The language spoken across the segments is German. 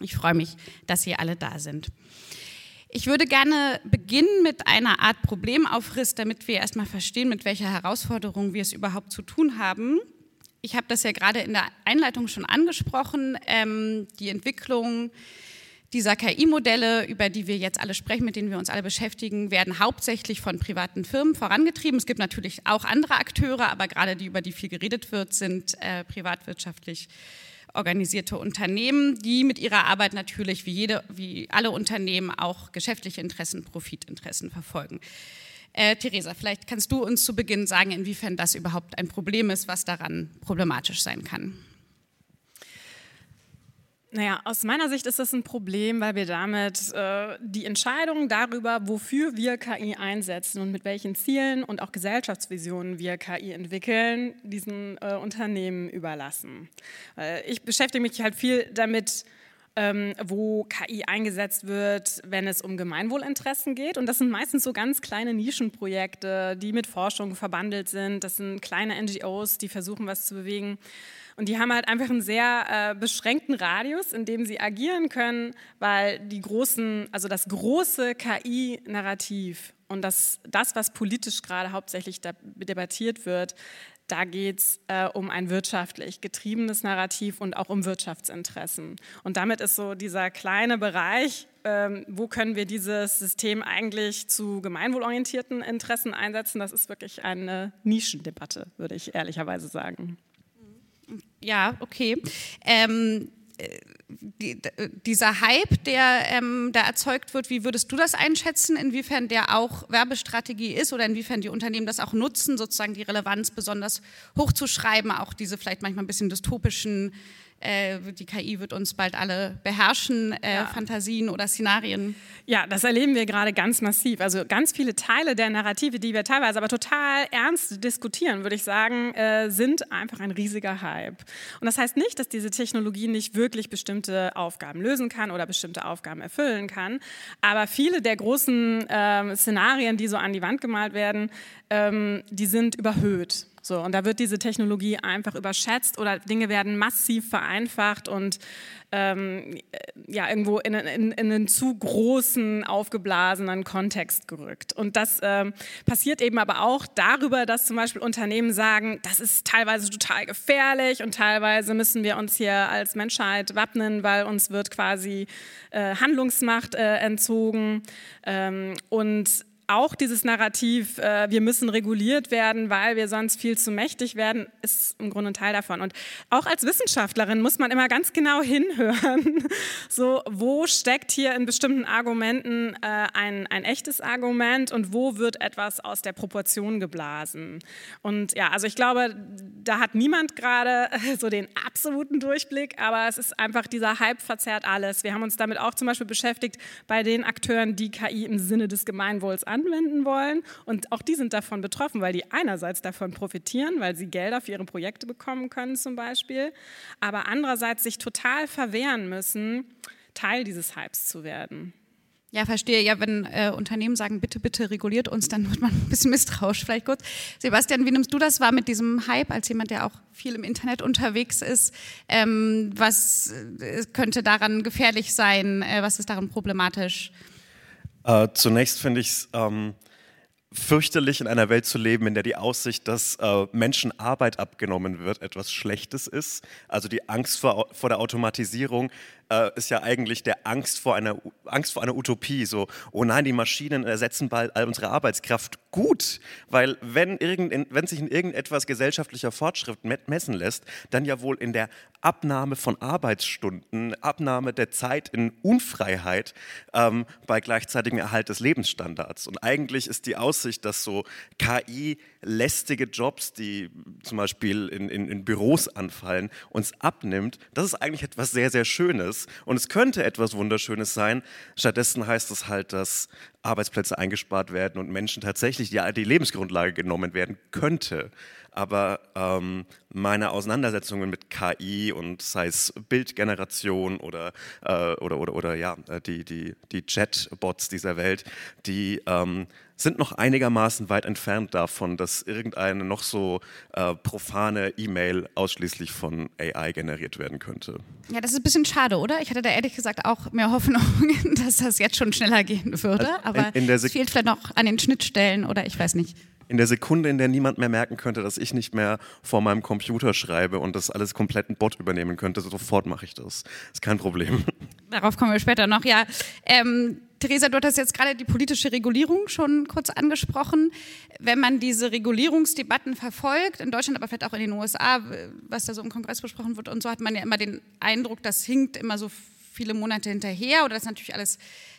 Ich freue mich, dass Sie alle da sind. Ich würde gerne beginnen mit einer Art Problemaufriss, damit wir erstmal verstehen, mit welcher Herausforderung wir es überhaupt zu tun haben. Ich habe das ja gerade in der Einleitung schon angesprochen. Ähm, die Entwicklung dieser KI-Modelle, über die wir jetzt alle sprechen, mit denen wir uns alle beschäftigen, werden hauptsächlich von privaten Firmen vorangetrieben. Es gibt natürlich auch andere Akteure, aber gerade die, über die viel geredet wird, sind äh, privatwirtschaftlich organisierte Unternehmen, die mit ihrer Arbeit natürlich wie, jede, wie alle Unternehmen auch geschäftliche Interessen, Profitinteressen verfolgen. Äh, Theresa, vielleicht kannst du uns zu Beginn sagen, inwiefern das überhaupt ein Problem ist, was daran problematisch sein kann. Naja, aus meiner Sicht ist das ein Problem, weil wir damit äh, die Entscheidung darüber, wofür wir KI einsetzen und mit welchen Zielen und auch Gesellschaftsvisionen wir KI entwickeln, diesen äh, Unternehmen überlassen. Äh, ich beschäftige mich halt viel damit, ähm, wo KI eingesetzt wird, wenn es um Gemeinwohlinteressen geht. Und das sind meistens so ganz kleine Nischenprojekte, die mit Forschung verbandelt sind. Das sind kleine NGOs, die versuchen, was zu bewegen. Und die haben halt einfach einen sehr äh, beschränkten Radius, in dem sie agieren können, weil die großen, also das große KI-Narrativ und das, das, was politisch gerade hauptsächlich debattiert wird, da geht es äh, um ein wirtschaftlich getriebenes Narrativ und auch um Wirtschaftsinteressen. Und damit ist so dieser kleine Bereich, ähm, wo können wir dieses System eigentlich zu gemeinwohlorientierten Interessen einsetzen, das ist wirklich eine Nischendebatte, würde ich ehrlicherweise sagen. Ja, okay. Ähm, äh, die, dieser Hype, der ähm, da erzeugt wird, wie würdest du das einschätzen, inwiefern der auch Werbestrategie ist oder inwiefern die Unternehmen das auch nutzen, sozusagen die Relevanz besonders hochzuschreiben, auch diese vielleicht manchmal ein bisschen dystopischen äh, die KI wird uns bald alle beherrschen, äh, ja. Fantasien oder Szenarien. Ja, das erleben wir gerade ganz massiv. Also ganz viele Teile der Narrative, die wir teilweise aber total ernst diskutieren, würde ich sagen, äh, sind einfach ein riesiger Hype. Und das heißt nicht, dass diese Technologie nicht wirklich bestimmte Aufgaben lösen kann oder bestimmte Aufgaben erfüllen kann. Aber viele der großen ähm, Szenarien, die so an die Wand gemalt werden, ähm, die sind überhöht. So, und da wird diese Technologie einfach überschätzt oder Dinge werden massiv vereinfacht und ähm, ja, irgendwo in, in, in, einen zu großen, aufgeblasenen Kontext gerückt. Und das ähm, passiert eben aber auch darüber, dass zum Beispiel Unternehmen sagen, das ist teilweise total gefährlich und teilweise müssen wir uns hier als Menschheit wappnen, weil uns wird quasi äh, Handlungsmacht äh, entzogen. Ähm, und auch dieses Narrativ, äh, wir müssen reguliert werden, weil wir sonst viel zu mächtig werden, ist im Grunde ein Teil davon. Und auch als Wissenschaftlerin muss man immer ganz genau hinhören, so wo steckt hier in bestimmten Argumenten äh, ein, ein echtes Argument und wo wird etwas aus der Proportion geblasen. Und ja, also ich glaube, da hat niemand gerade so den absoluten Durchblick, aber es ist einfach dieser Hype verzerrt alles. Wir haben uns damit auch zum Beispiel beschäftigt bei den Akteuren, die KI im Sinne des Gemeinwohls anwenden wollen. Und auch die sind davon betroffen, weil die einerseits davon profitieren, weil sie Gelder für ihre Projekte bekommen können zum Beispiel, aber andererseits sich total verwehren müssen, Teil dieses Hypes zu werden. Ja, verstehe. Ja, wenn äh, Unternehmen sagen, bitte, bitte reguliert uns, dann wird man ein bisschen misstrauisch. Vielleicht kurz. Sebastian, wie nimmst du das wahr mit diesem Hype als jemand, der auch viel im Internet unterwegs ist? Ähm, was äh, könnte daran gefährlich sein? Äh, was ist daran problematisch? Äh, zunächst finde ich es ähm, fürchterlich, in einer Welt zu leben, in der die Aussicht, dass äh, Menschen Arbeit abgenommen wird, etwas Schlechtes ist. Also die Angst vor, vor der Automatisierung äh, ist ja eigentlich der Angst vor, einer, Angst vor einer Utopie. So, oh nein, die Maschinen ersetzen bald all unsere Arbeitskraft. Gut, weil wenn, irgend, wenn sich in irgendetwas gesellschaftlicher Fortschritt messen lässt, dann ja wohl in der Abnahme von Arbeitsstunden, Abnahme der Zeit in Unfreiheit ähm, bei gleichzeitigem Erhalt des Lebensstandards. Und eigentlich ist die Aussicht, dass so KI lästige Jobs, die zum Beispiel in, in, in Büros anfallen, uns abnimmt, das ist eigentlich etwas sehr, sehr Schönes. Und es könnte etwas Wunderschönes sein. Stattdessen heißt es halt, dass Arbeitsplätze eingespart werden und Menschen tatsächlich die, die Lebensgrundlage genommen werden könnte. aber ähm, meine Auseinandersetzungen mit KI und sei es Bildgeneration oder, äh, oder, oder, oder ja, die, die, die Chatbots dieser Welt, die ähm, sind noch einigermaßen weit entfernt davon, dass irgendeine noch so äh, profane E-Mail ausschließlich von AI generiert werden könnte. Ja, das ist ein bisschen schade, oder? Ich hatte da ehrlich gesagt auch mehr Hoffnung, dass das jetzt schon schneller gehen würde. Also aber in, in es fehlt vielleicht noch an den Schnittstellen oder ich weiß nicht in der Sekunde, in der niemand mehr merken könnte, dass ich nicht mehr vor meinem Computer schreibe und das alles komplett ein Bot übernehmen könnte, sofort mache ich das. Ist kein Problem. Darauf kommen wir später noch. Ja, ähm, Theresa, du hast jetzt gerade die politische Regulierung schon kurz angesprochen. Wenn man diese Regulierungsdebatten verfolgt, in Deutschland, aber vielleicht auch in den USA, was da so im Kongress besprochen wird und so, hat man ja immer den Eindruck, das hinkt immer so viele Monate hinterher oder das ist natürlich alles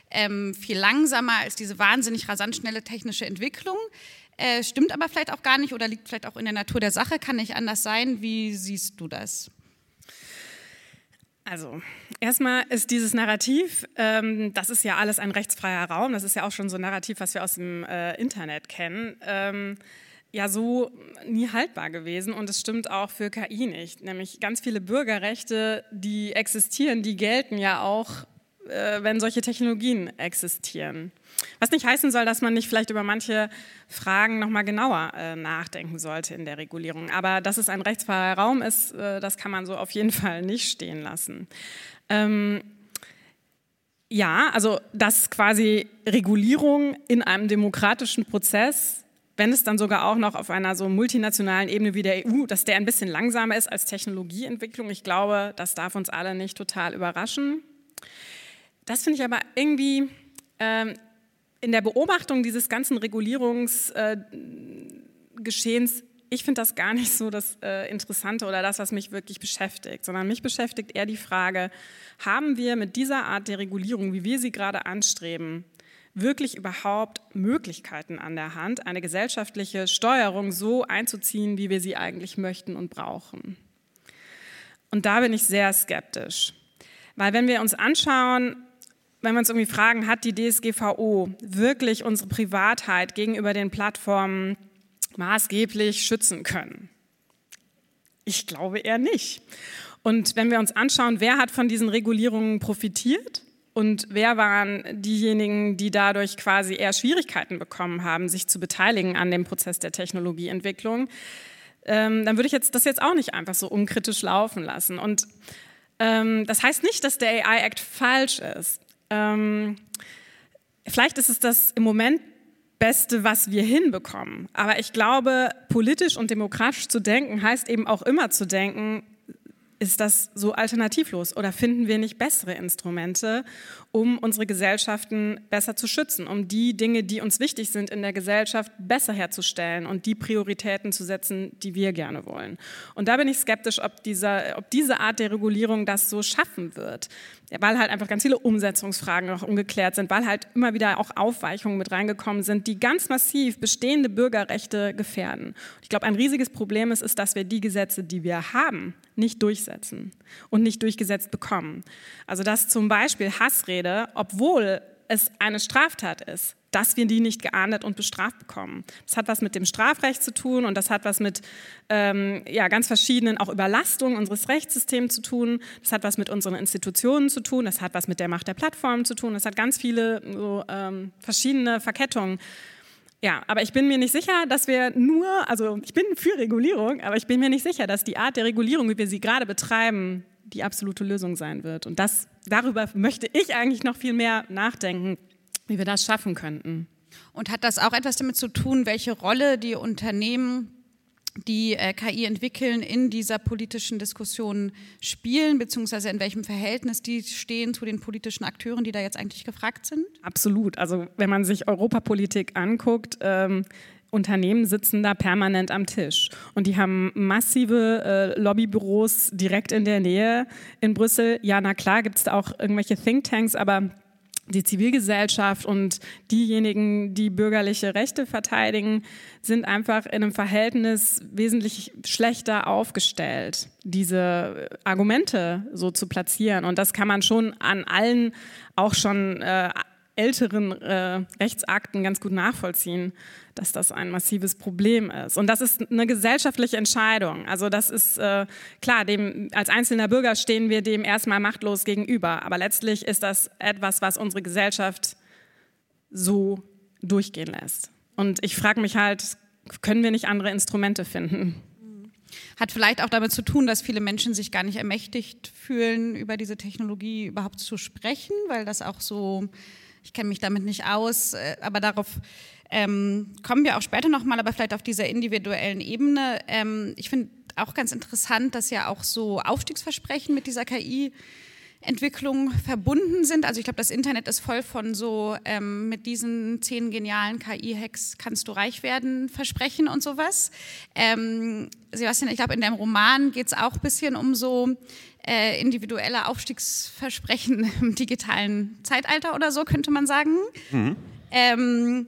ähm, viel langsamer als diese wahnsinnig rasant schnelle technische Entwicklung. Äh, stimmt aber vielleicht auch gar nicht oder liegt vielleicht auch in der Natur der Sache, kann nicht anders sein. Wie siehst du das? Also, erstmal ist dieses Narrativ, ähm, das ist ja alles ein rechtsfreier Raum, das ist ja auch schon so ein Narrativ, was wir aus dem äh, Internet kennen, ähm, ja so nie haltbar gewesen. Und es stimmt auch für KI nicht. Nämlich ganz viele Bürgerrechte, die existieren, die gelten ja auch, wenn solche Technologien existieren. Was nicht heißen soll, dass man nicht vielleicht über manche Fragen nochmal genauer äh, nachdenken sollte in der Regulierung. Aber dass es ein rechtsfreier Raum ist, äh, das kann man so auf jeden Fall nicht stehen lassen. Ähm, ja, also dass quasi Regulierung in einem demokratischen Prozess wenn es dann sogar auch noch auf einer so multinationalen Ebene wie der EU, dass der ein bisschen langsamer ist als Technologieentwicklung. Ich glaube, das darf uns alle nicht total überraschen. Das finde ich aber irgendwie ähm, in der Beobachtung dieses ganzen Regulierungsgeschehens, äh, ich finde das gar nicht so das äh, Interessante oder das, was mich wirklich beschäftigt, sondern mich beschäftigt eher die Frage, haben wir mit dieser Art der Regulierung, wie wir sie gerade anstreben, wirklich überhaupt Möglichkeiten an der Hand, eine gesellschaftliche Steuerung so einzuziehen, wie wir sie eigentlich möchten und brauchen? Und da bin ich sehr skeptisch. Weil wenn wir uns anschauen, wenn wir uns irgendwie fragen, hat die DSGVO wirklich unsere Privatheit gegenüber den Plattformen maßgeblich schützen können? Ich glaube eher nicht. Und wenn wir uns anschauen, wer hat von diesen Regulierungen profitiert und wer waren diejenigen, die dadurch quasi eher Schwierigkeiten bekommen haben, sich zu beteiligen an dem Prozess der Technologieentwicklung, ähm, dann würde ich jetzt das jetzt auch nicht einfach so unkritisch laufen lassen. Und ähm, das heißt nicht, dass der AI Act falsch ist. Ähm, vielleicht ist es das im Moment Beste, was wir hinbekommen. Aber ich glaube, politisch und demokratisch zu denken heißt eben auch immer zu denken, ist das so alternativlos oder finden wir nicht bessere Instrumente, um unsere Gesellschaften besser zu schützen, um die Dinge, die uns wichtig sind in der Gesellschaft, besser herzustellen und die Prioritäten zu setzen, die wir gerne wollen. Und da bin ich skeptisch, ob, dieser, ob diese Art der Regulierung das so schaffen wird weil halt einfach ganz viele Umsetzungsfragen noch ungeklärt sind, weil halt immer wieder auch Aufweichungen mit reingekommen sind, die ganz massiv bestehende Bürgerrechte gefährden. Ich glaube, ein riesiges Problem ist, ist, dass wir die Gesetze, die wir haben, nicht durchsetzen und nicht durchgesetzt bekommen. Also dass zum Beispiel Hassrede, obwohl es eine Straftat ist, dass wir die nicht geahndet und bestraft bekommen. Das hat was mit dem Strafrecht zu tun und das hat was mit ähm, ja, ganz verschiedenen auch Überlastungen unseres Rechtssystems zu tun. Das hat was mit unseren Institutionen zu tun. Das hat was mit der Macht der Plattformen zu tun. Das hat ganz viele so, ähm, verschiedene Verkettungen. Ja, aber ich bin mir nicht sicher, dass wir nur, also ich bin für Regulierung, aber ich bin mir nicht sicher, dass die Art der Regulierung, wie wir sie gerade betreiben, die absolute Lösung sein wird. Und das, darüber möchte ich eigentlich noch viel mehr nachdenken wie wir das schaffen könnten. Und hat das auch etwas damit zu tun, welche Rolle die Unternehmen, die äh, KI entwickeln, in dieser politischen Diskussion spielen, beziehungsweise in welchem Verhältnis die stehen zu den politischen Akteuren, die da jetzt eigentlich gefragt sind? Absolut. Also wenn man sich Europapolitik anguckt, ähm, Unternehmen sitzen da permanent am Tisch und die haben massive äh, Lobbybüros direkt in der Nähe in Brüssel. Ja, na klar, gibt es da auch irgendwelche Thinktanks, aber die Zivilgesellschaft und diejenigen, die bürgerliche Rechte verteidigen, sind einfach in einem Verhältnis wesentlich schlechter aufgestellt, diese Argumente so zu platzieren. Und das kann man schon an allen auch schon äh, älteren äh, Rechtsakten ganz gut nachvollziehen, dass das ein massives Problem ist. Und das ist eine gesellschaftliche Entscheidung. Also das ist äh, klar, dem, als einzelner Bürger stehen wir dem erstmal machtlos gegenüber. Aber letztlich ist das etwas, was unsere Gesellschaft so durchgehen lässt. Und ich frage mich halt, können wir nicht andere Instrumente finden? Hat vielleicht auch damit zu tun, dass viele Menschen sich gar nicht ermächtigt fühlen, über diese Technologie überhaupt zu sprechen, weil das auch so, ich kenne mich damit nicht aus, äh, aber darauf ähm, kommen wir auch später nochmal, aber vielleicht auf dieser individuellen Ebene. Ähm, ich finde auch ganz interessant, dass ja auch so Aufstiegsversprechen mit dieser KI Entwicklung verbunden sind. Also ich glaube, das Internet ist voll von so ähm, mit diesen zehn genialen KI-Hacks kannst du reich werden, Versprechen und sowas. Ähm, Sebastian, ich glaube, in deinem Roman geht es auch ein bisschen um so äh, individuelle Aufstiegsversprechen im digitalen Zeitalter oder so, könnte man sagen. Mhm. Ähm,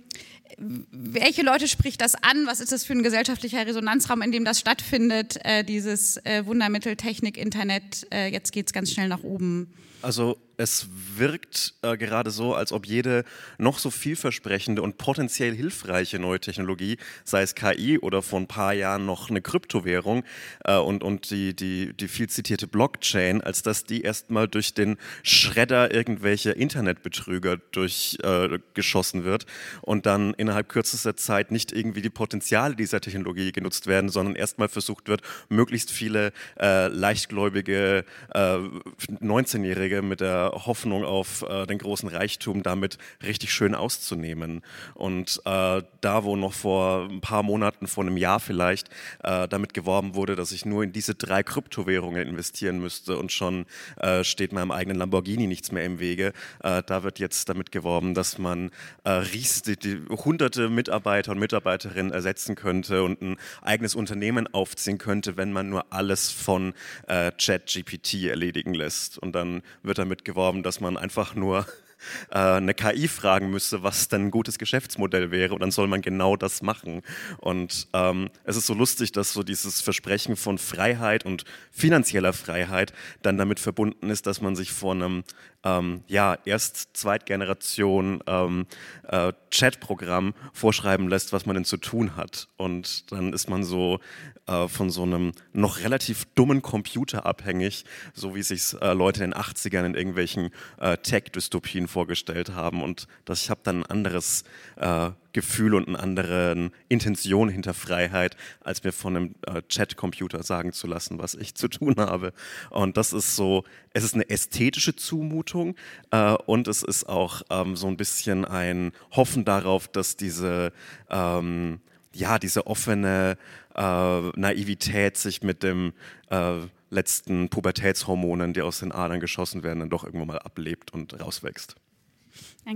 welche Leute spricht das an? Was ist das für ein gesellschaftlicher Resonanzraum, in dem das stattfindet, äh, dieses äh, Wundermittel Technik, Internet? Äh, jetzt geht es ganz schnell nach oben. Also es wirkt äh, gerade so, als ob jede noch so vielversprechende und potenziell hilfreiche neue Technologie, sei es KI oder vor ein paar Jahren noch eine Kryptowährung äh, und, und die, die, die viel zitierte Blockchain, als dass die erstmal durch den Schredder irgendwelcher Internetbetrüger durchgeschossen äh, wird und dann innerhalb kürzester Zeit nicht irgendwie die Potenziale dieser Technologie genutzt werden, sondern erstmal versucht wird, möglichst viele äh, leichtgläubige 19-Jährige äh, mit der Hoffnung auf äh, den großen Reichtum damit richtig schön auszunehmen. Und äh, da, wo noch vor ein paar Monaten, vor einem Jahr vielleicht, äh, damit geworben wurde, dass ich nur in diese drei Kryptowährungen investieren müsste und schon äh, steht meinem eigenen Lamborghini nichts mehr im Wege, äh, da wird jetzt damit geworben, dass man äh, ries, die, die hunderte Mitarbeiter und Mitarbeiterinnen ersetzen könnte und ein eigenes Unternehmen aufziehen könnte, wenn man nur alles von ChatGPT erledigen lässt. Und dann wird damit geworben, geworben, dass man einfach nur äh, eine KI fragen müsste, was denn ein gutes Geschäftsmodell wäre und dann soll man genau das machen. Und ähm, es ist so lustig, dass so dieses Versprechen von Freiheit und finanzieller Freiheit dann damit verbunden ist, dass man sich vor einem ähm, ja, erst Zweitgeneration ähm, äh, Chatprogramm vorschreiben lässt, was man denn zu tun hat. Und dann ist man so äh, von so einem noch relativ dummen Computer abhängig, so wie sich äh, Leute in den 80ern in irgendwelchen äh, Tech-Dystopien vorgestellt haben. Und das, ich habe dann ein anderes äh, Gefühl und eine andere Intention hinter Freiheit, als mir von einem äh, Chat-Computer sagen zu lassen, was ich zu tun habe. Und das ist so, es ist eine ästhetische Zumutung äh, und es ist auch ähm, so ein bisschen ein Hoffen darauf, dass diese, ähm, ja, diese offene äh, Naivität sich mit dem äh, letzten Pubertätshormonen, die aus den Adern geschossen werden, dann doch irgendwann mal ablebt und rauswächst.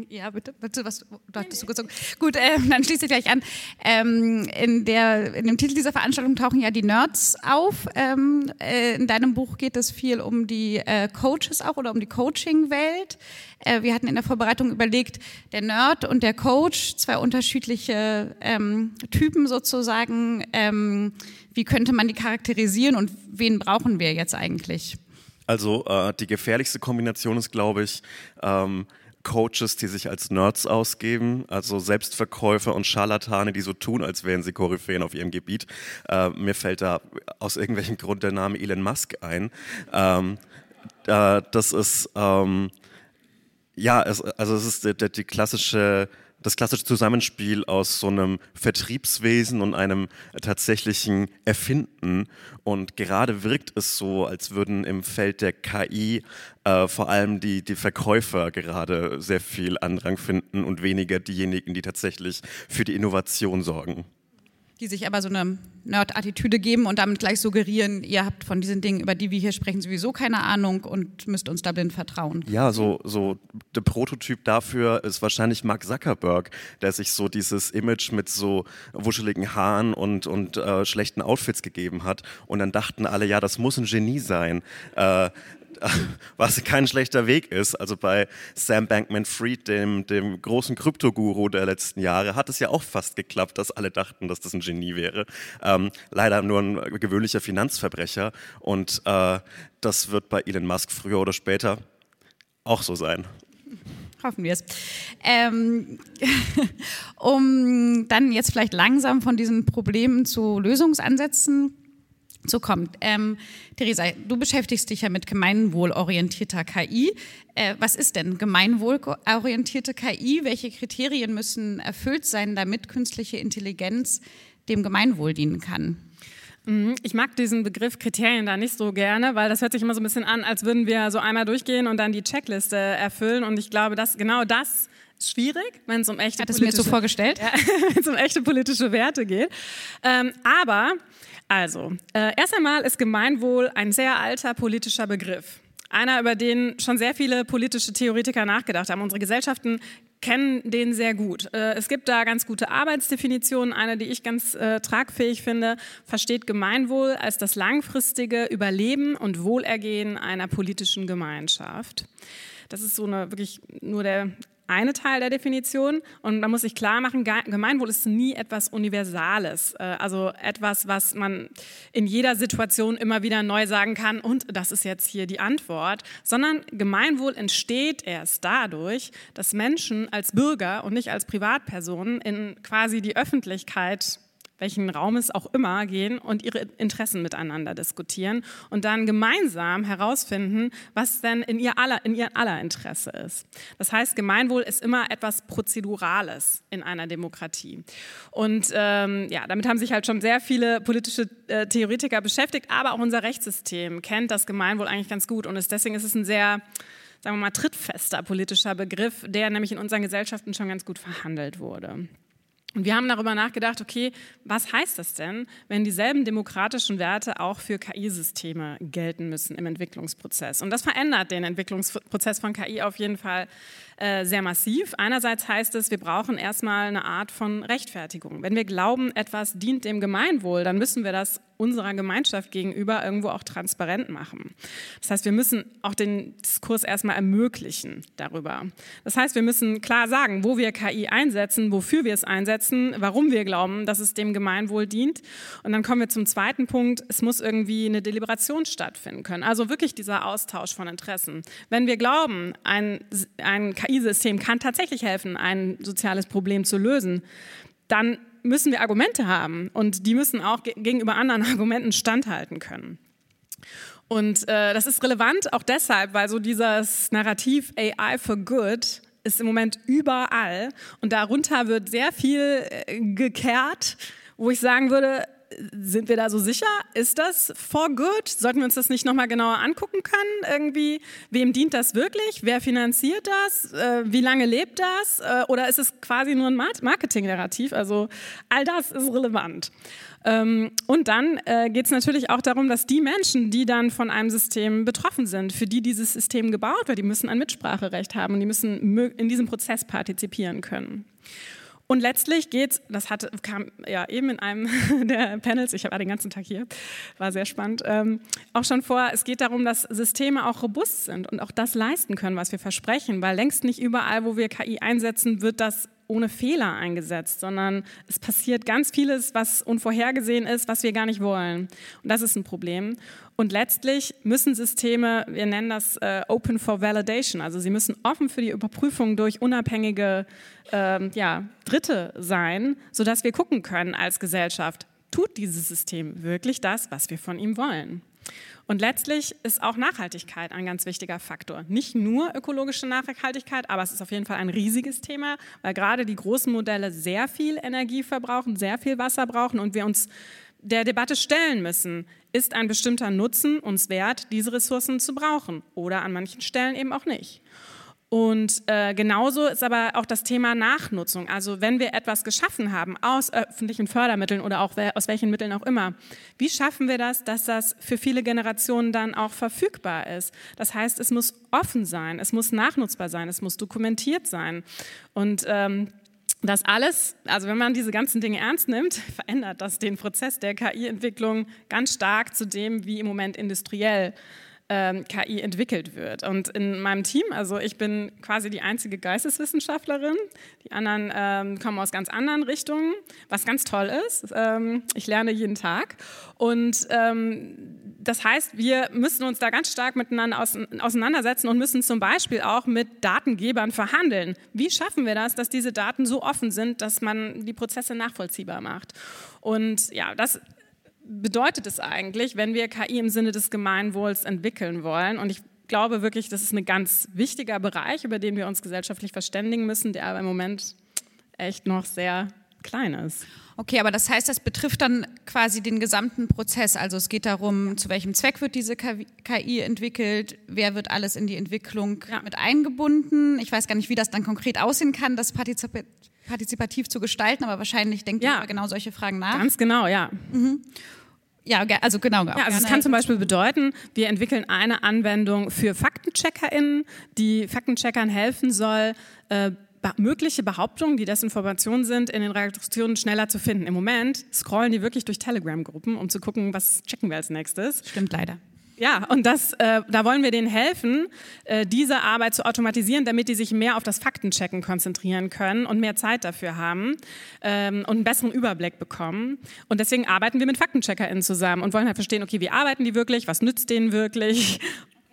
Ja, bitte, bitte, was du hattest du gesagt. Gut, äh, dann schließe ich gleich an. Ähm, in, der, in dem Titel dieser Veranstaltung tauchen ja die Nerds auf. Ähm, äh, in deinem Buch geht es viel um die äh, Coaches auch oder um die Coaching-Welt. Äh, wir hatten in der Vorbereitung überlegt, der Nerd und der Coach, zwei unterschiedliche ähm, Typen sozusagen. Ähm, wie könnte man die charakterisieren und wen brauchen wir jetzt eigentlich? Also äh, die gefährlichste Kombination ist, glaube ich, ähm, Coaches, die sich als Nerds ausgeben, also Selbstverkäufer und Scharlatane, die so tun, als wären sie Koryphäen auf ihrem Gebiet. Äh, mir fällt da aus irgendwelchem Grund der Name Elon Musk ein. Ähm, äh, das ist, ähm, ja, es, also es ist die, die, die klassische das klassische Zusammenspiel aus so einem Vertriebswesen und einem tatsächlichen Erfinden. Und gerade wirkt es so, als würden im Feld der KI äh, vor allem die, die Verkäufer gerade sehr viel Andrang finden und weniger diejenigen, die tatsächlich für die Innovation sorgen die sich aber so eine Nerd-Attitüde geben und damit gleich suggerieren, ihr habt von diesen Dingen, über die wir hier sprechen, sowieso keine Ahnung und müsst uns da blind vertrauen. Ja, so, so der Prototyp dafür ist wahrscheinlich Mark Zuckerberg, der sich so dieses Image mit so wuscheligen Haaren und, und äh, schlechten Outfits gegeben hat und dann dachten alle, ja, das muss ein Genie sein. Äh, was kein schlechter Weg ist. Also bei Sam Bankman-Fried, dem, dem großen Kryptoguru der letzten Jahre, hat es ja auch fast geklappt, dass alle dachten, dass das ein Genie wäre. Ähm, leider nur ein gewöhnlicher Finanzverbrecher. Und äh, das wird bei Elon Musk früher oder später auch so sein. Hoffen wir es. Ähm, um dann jetzt vielleicht langsam von diesen Problemen zu Lösungsansätzen zu kommen. Ähm, Theresa, du beschäftigst dich ja mit gemeinwohlorientierter KI. Äh, was ist denn gemeinwohlorientierte KI? Welche Kriterien müssen erfüllt sein, damit künstliche Intelligenz dem Gemeinwohl dienen kann? Mhm. Ich mag diesen Begriff Kriterien da nicht so gerne, weil das hört sich immer so ein bisschen an, als würden wir so einmal durchgehen und dann die Checkliste erfüllen. Und ich glaube, dass genau das ist schwierig, wenn es um echte Hat es mir so vorgestellt? Ja, wenn es um echte politische Werte geht. Ähm, aber also, äh, erst einmal ist Gemeinwohl ein sehr alter politischer Begriff. Einer, über den schon sehr viele politische Theoretiker nachgedacht haben. Unsere Gesellschaften kennen den sehr gut. Äh, es gibt da ganz gute Arbeitsdefinitionen. Eine, die ich ganz äh, tragfähig finde, versteht Gemeinwohl als das langfristige Überleben und Wohlergehen einer politischen Gemeinschaft. Das ist so eine wirklich nur der eine Teil der Definition. Und man muss sich klar machen, Gemeinwohl ist nie etwas Universales, äh, also etwas, was man in jeder Situation immer wieder neu sagen kann und das ist jetzt hier die Antwort, sondern Gemeinwohl entsteht erst dadurch, dass Menschen als Bürger und nicht als Privatpersonen in quasi die Öffentlichkeit welchen Raum es auch immer, gehen und ihre Interessen miteinander diskutieren und dann gemeinsam herausfinden, was denn in ihr aller, in ihr aller Interesse ist. Das heißt, Gemeinwohl ist immer etwas Prozedurales in einer Demokratie. Und ähm, ja, damit haben sich halt schon sehr viele politische äh, Theoretiker beschäftigt, aber auch unser Rechtssystem kennt das Gemeinwohl eigentlich ganz gut und ist, deswegen ist es ein sehr sagen wir mal, trittfester politischer Begriff, der nämlich in unseren Gesellschaften schon ganz gut verhandelt wurde. Und wir haben darüber nachgedacht, okay, was heißt das denn, wenn dieselben demokratischen Werte auch für KI-Systeme gelten müssen im Entwicklungsprozess? Und das verändert den Entwicklungsprozess von KI auf jeden Fall äh, sehr massiv. Einerseits heißt es, wir brauchen erstmal eine Art von Rechtfertigung. Wenn wir glauben, etwas dient dem Gemeinwohl, dann müssen wir das unserer Gemeinschaft gegenüber irgendwo auch transparent machen. Das heißt, wir müssen auch den Diskurs erstmal ermöglichen darüber. Das heißt, wir müssen klar sagen, wo wir KI einsetzen, wofür wir es einsetzen, warum wir glauben, dass es dem Gemeinwohl dient. Und dann kommen wir zum zweiten Punkt, es muss irgendwie eine Deliberation stattfinden können. Also wirklich dieser Austausch von Interessen. Wenn wir glauben, ein, ein KI KI-System kann tatsächlich helfen, ein soziales Problem zu lösen, dann müssen wir Argumente haben und die müssen auch gegenüber anderen Argumenten standhalten können. Und äh, das ist relevant auch deshalb, weil so dieses Narrativ AI for Good ist im Moment überall und darunter wird sehr viel äh, gekehrt, wo ich sagen würde, sind wir da so sicher? Ist das for good? Sollten wir uns das nicht nochmal genauer angucken können? Irgendwie, wem dient das wirklich? Wer finanziert das? Äh, wie lange lebt das? Äh, oder ist es quasi nur ein Marketing-Narrativ? Also all das ist relevant. Ähm, und dann äh, geht es natürlich auch darum, dass die Menschen, die dann von einem System betroffen sind, für die dieses System gebaut wird, die müssen ein Mitspracherecht haben und die müssen in diesem Prozess partizipieren können. Und letztlich geht's, das hat, kam ja eben in einem der Panels, ich war den ganzen Tag hier, war sehr spannend, ähm, auch schon vor, es geht darum, dass Systeme auch robust sind und auch das leisten können, was wir versprechen, weil längst nicht überall, wo wir KI einsetzen, wird das ohne Fehler eingesetzt, sondern es passiert ganz vieles, was unvorhergesehen ist, was wir gar nicht wollen. Und das ist ein Problem. Und letztlich müssen Systeme, wir nennen das äh, Open for Validation, also sie müssen offen für die Überprüfung durch unabhängige äh, ja, Dritte sein, sodass wir gucken können als Gesellschaft, tut dieses System wirklich das, was wir von ihm wollen. Und letztlich ist auch Nachhaltigkeit ein ganz wichtiger Faktor. Nicht nur ökologische Nachhaltigkeit, aber es ist auf jeden Fall ein riesiges Thema, weil gerade die großen Modelle sehr viel Energie verbrauchen, sehr viel Wasser brauchen und wir uns der Debatte stellen müssen, ist ein bestimmter Nutzen uns wert, diese Ressourcen zu brauchen oder an manchen Stellen eben auch nicht. Und äh, genauso ist aber auch das Thema Nachnutzung. Also wenn wir etwas geschaffen haben aus öffentlichen Fördermitteln oder auch aus welchen Mitteln auch immer, wie schaffen wir das, dass das für viele Generationen dann auch verfügbar ist? Das heißt, es muss offen sein, es muss nachnutzbar sein, es muss dokumentiert sein. Und ähm, das alles, also wenn man diese ganzen Dinge ernst nimmt, verändert das den Prozess der KI-Entwicklung ganz stark zu dem, wie im Moment industriell ähm, KI entwickelt wird. Und in meinem Team, also ich bin quasi die einzige Geisteswissenschaftlerin, die anderen ähm, kommen aus ganz anderen Richtungen, was ganz toll ist. Ähm, ich lerne jeden Tag und ähm, das heißt, wir müssen uns da ganz stark miteinander auseinandersetzen und müssen zum Beispiel auch mit Datengebern verhandeln. Wie schaffen wir das, dass diese Daten so offen sind, dass man die Prozesse nachvollziehbar macht? Und ja, das bedeutet es eigentlich, wenn wir KI im Sinne des Gemeinwohls entwickeln wollen. Und ich glaube wirklich, das ist ein ganz wichtiger Bereich, über den wir uns gesellschaftlich verständigen müssen, der aber im Moment echt noch sehr klein ist. Okay, aber das heißt, das betrifft dann quasi den gesamten Prozess. Also es geht darum, zu welchem Zweck wird diese KI entwickelt, wer wird alles in die Entwicklung ja. mit eingebunden. Ich weiß gar nicht, wie das dann konkret aussehen kann, das partizip partizipativ zu gestalten, aber wahrscheinlich denkt ja. ihr über genau solche Fragen nach. Ganz genau, ja. Mhm. Ja, also genau. Ja, also es kann zum Beispiel bedeuten, wir entwickeln eine Anwendung für FaktencheckerInnen, die Faktencheckern helfen soll, äh, mögliche Behauptungen, die Desinformation sind, in den Reaktionen schneller zu finden. Im Moment scrollen die wirklich durch Telegram-Gruppen, um zu gucken, was checken wir als nächstes. Stimmt leider. Ja, und das, äh, da wollen wir denen helfen, äh, diese Arbeit zu automatisieren, damit die sich mehr auf das Faktenchecken konzentrieren können und mehr Zeit dafür haben ähm, und einen besseren Überblick bekommen. Und deswegen arbeiten wir mit FaktencheckerInnen zusammen und wollen halt verstehen, okay, wie arbeiten die wirklich, was nützt denen wirklich?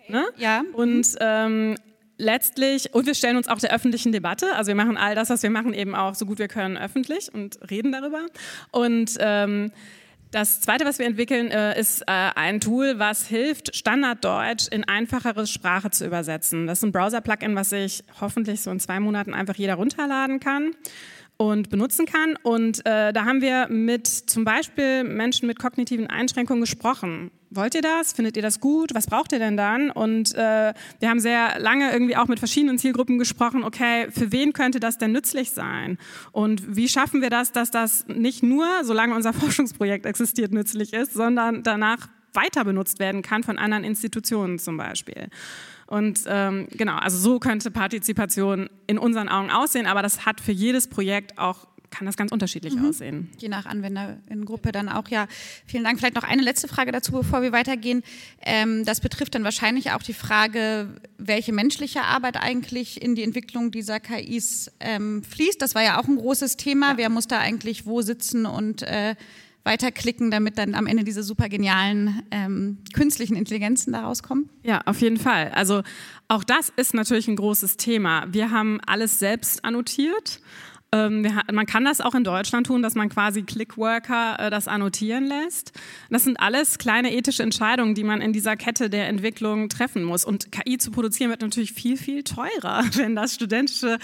Ne? Ja. Und ähm, letztlich, und wir stellen uns auch der öffentlichen Debatte, also wir machen all das, was wir machen, eben auch so gut wir können öffentlich und reden darüber. Und ähm, das zweite, was wir entwickeln, äh, ist äh, ein Tool, was hilft, Standarddeutsch in einfachere Sprache zu übersetzen. Das ist ein Browser-Plugin, was sich hoffentlich so in zwei Monaten einfach jeder runterladen kann und benutzen kann. Und äh, da haben wir mit zum Beispiel Menschen mit kognitiven Einschränkungen gesprochen. Wollt ihr das? Findet ihr das gut? Was braucht ihr denn dann? Und äh, wir haben sehr lange irgendwie auch mit verschiedenen Zielgruppen gesprochen, okay, für wen könnte das denn nützlich sein? Und wie schaffen wir das, dass das nicht nur, solange unser Forschungsprojekt existiert, nützlich ist, sondern danach weiter benutzt werden kann von anderen Institutionen zum Beispiel. Und ähm, genau, also so könnte Partizipation in unseren Augen aussehen, aber das hat für jedes Projekt auch kann das ganz unterschiedlich mhm. aussehen. Je nach Anwenderinnengruppe dann auch, ja. Vielen Dank. Vielleicht noch eine letzte Frage dazu, bevor wir weitergehen. Ähm, das betrifft dann wahrscheinlich auch die Frage, welche menschliche Arbeit eigentlich in die Entwicklung dieser KIs ähm, fließt. Das war ja auch ein großes Thema. Ja. Wer muss da eigentlich wo sitzen und äh, weiterklicken, damit dann am Ende diese super genialen ähm, künstlichen Intelligenzen daraus kommen? Ja, auf jeden Fall. Also auch das ist natürlich ein großes Thema. Wir haben alles selbst annotiert. Ähm, man kann das auch in Deutschland tun, dass man quasi Clickworker äh, das annotieren lässt. Das sind alles kleine ethische Entscheidungen, die man in dieser Kette der Entwicklung treffen muss. Und KI zu produzieren wird natürlich viel, viel teurer, wenn das studentische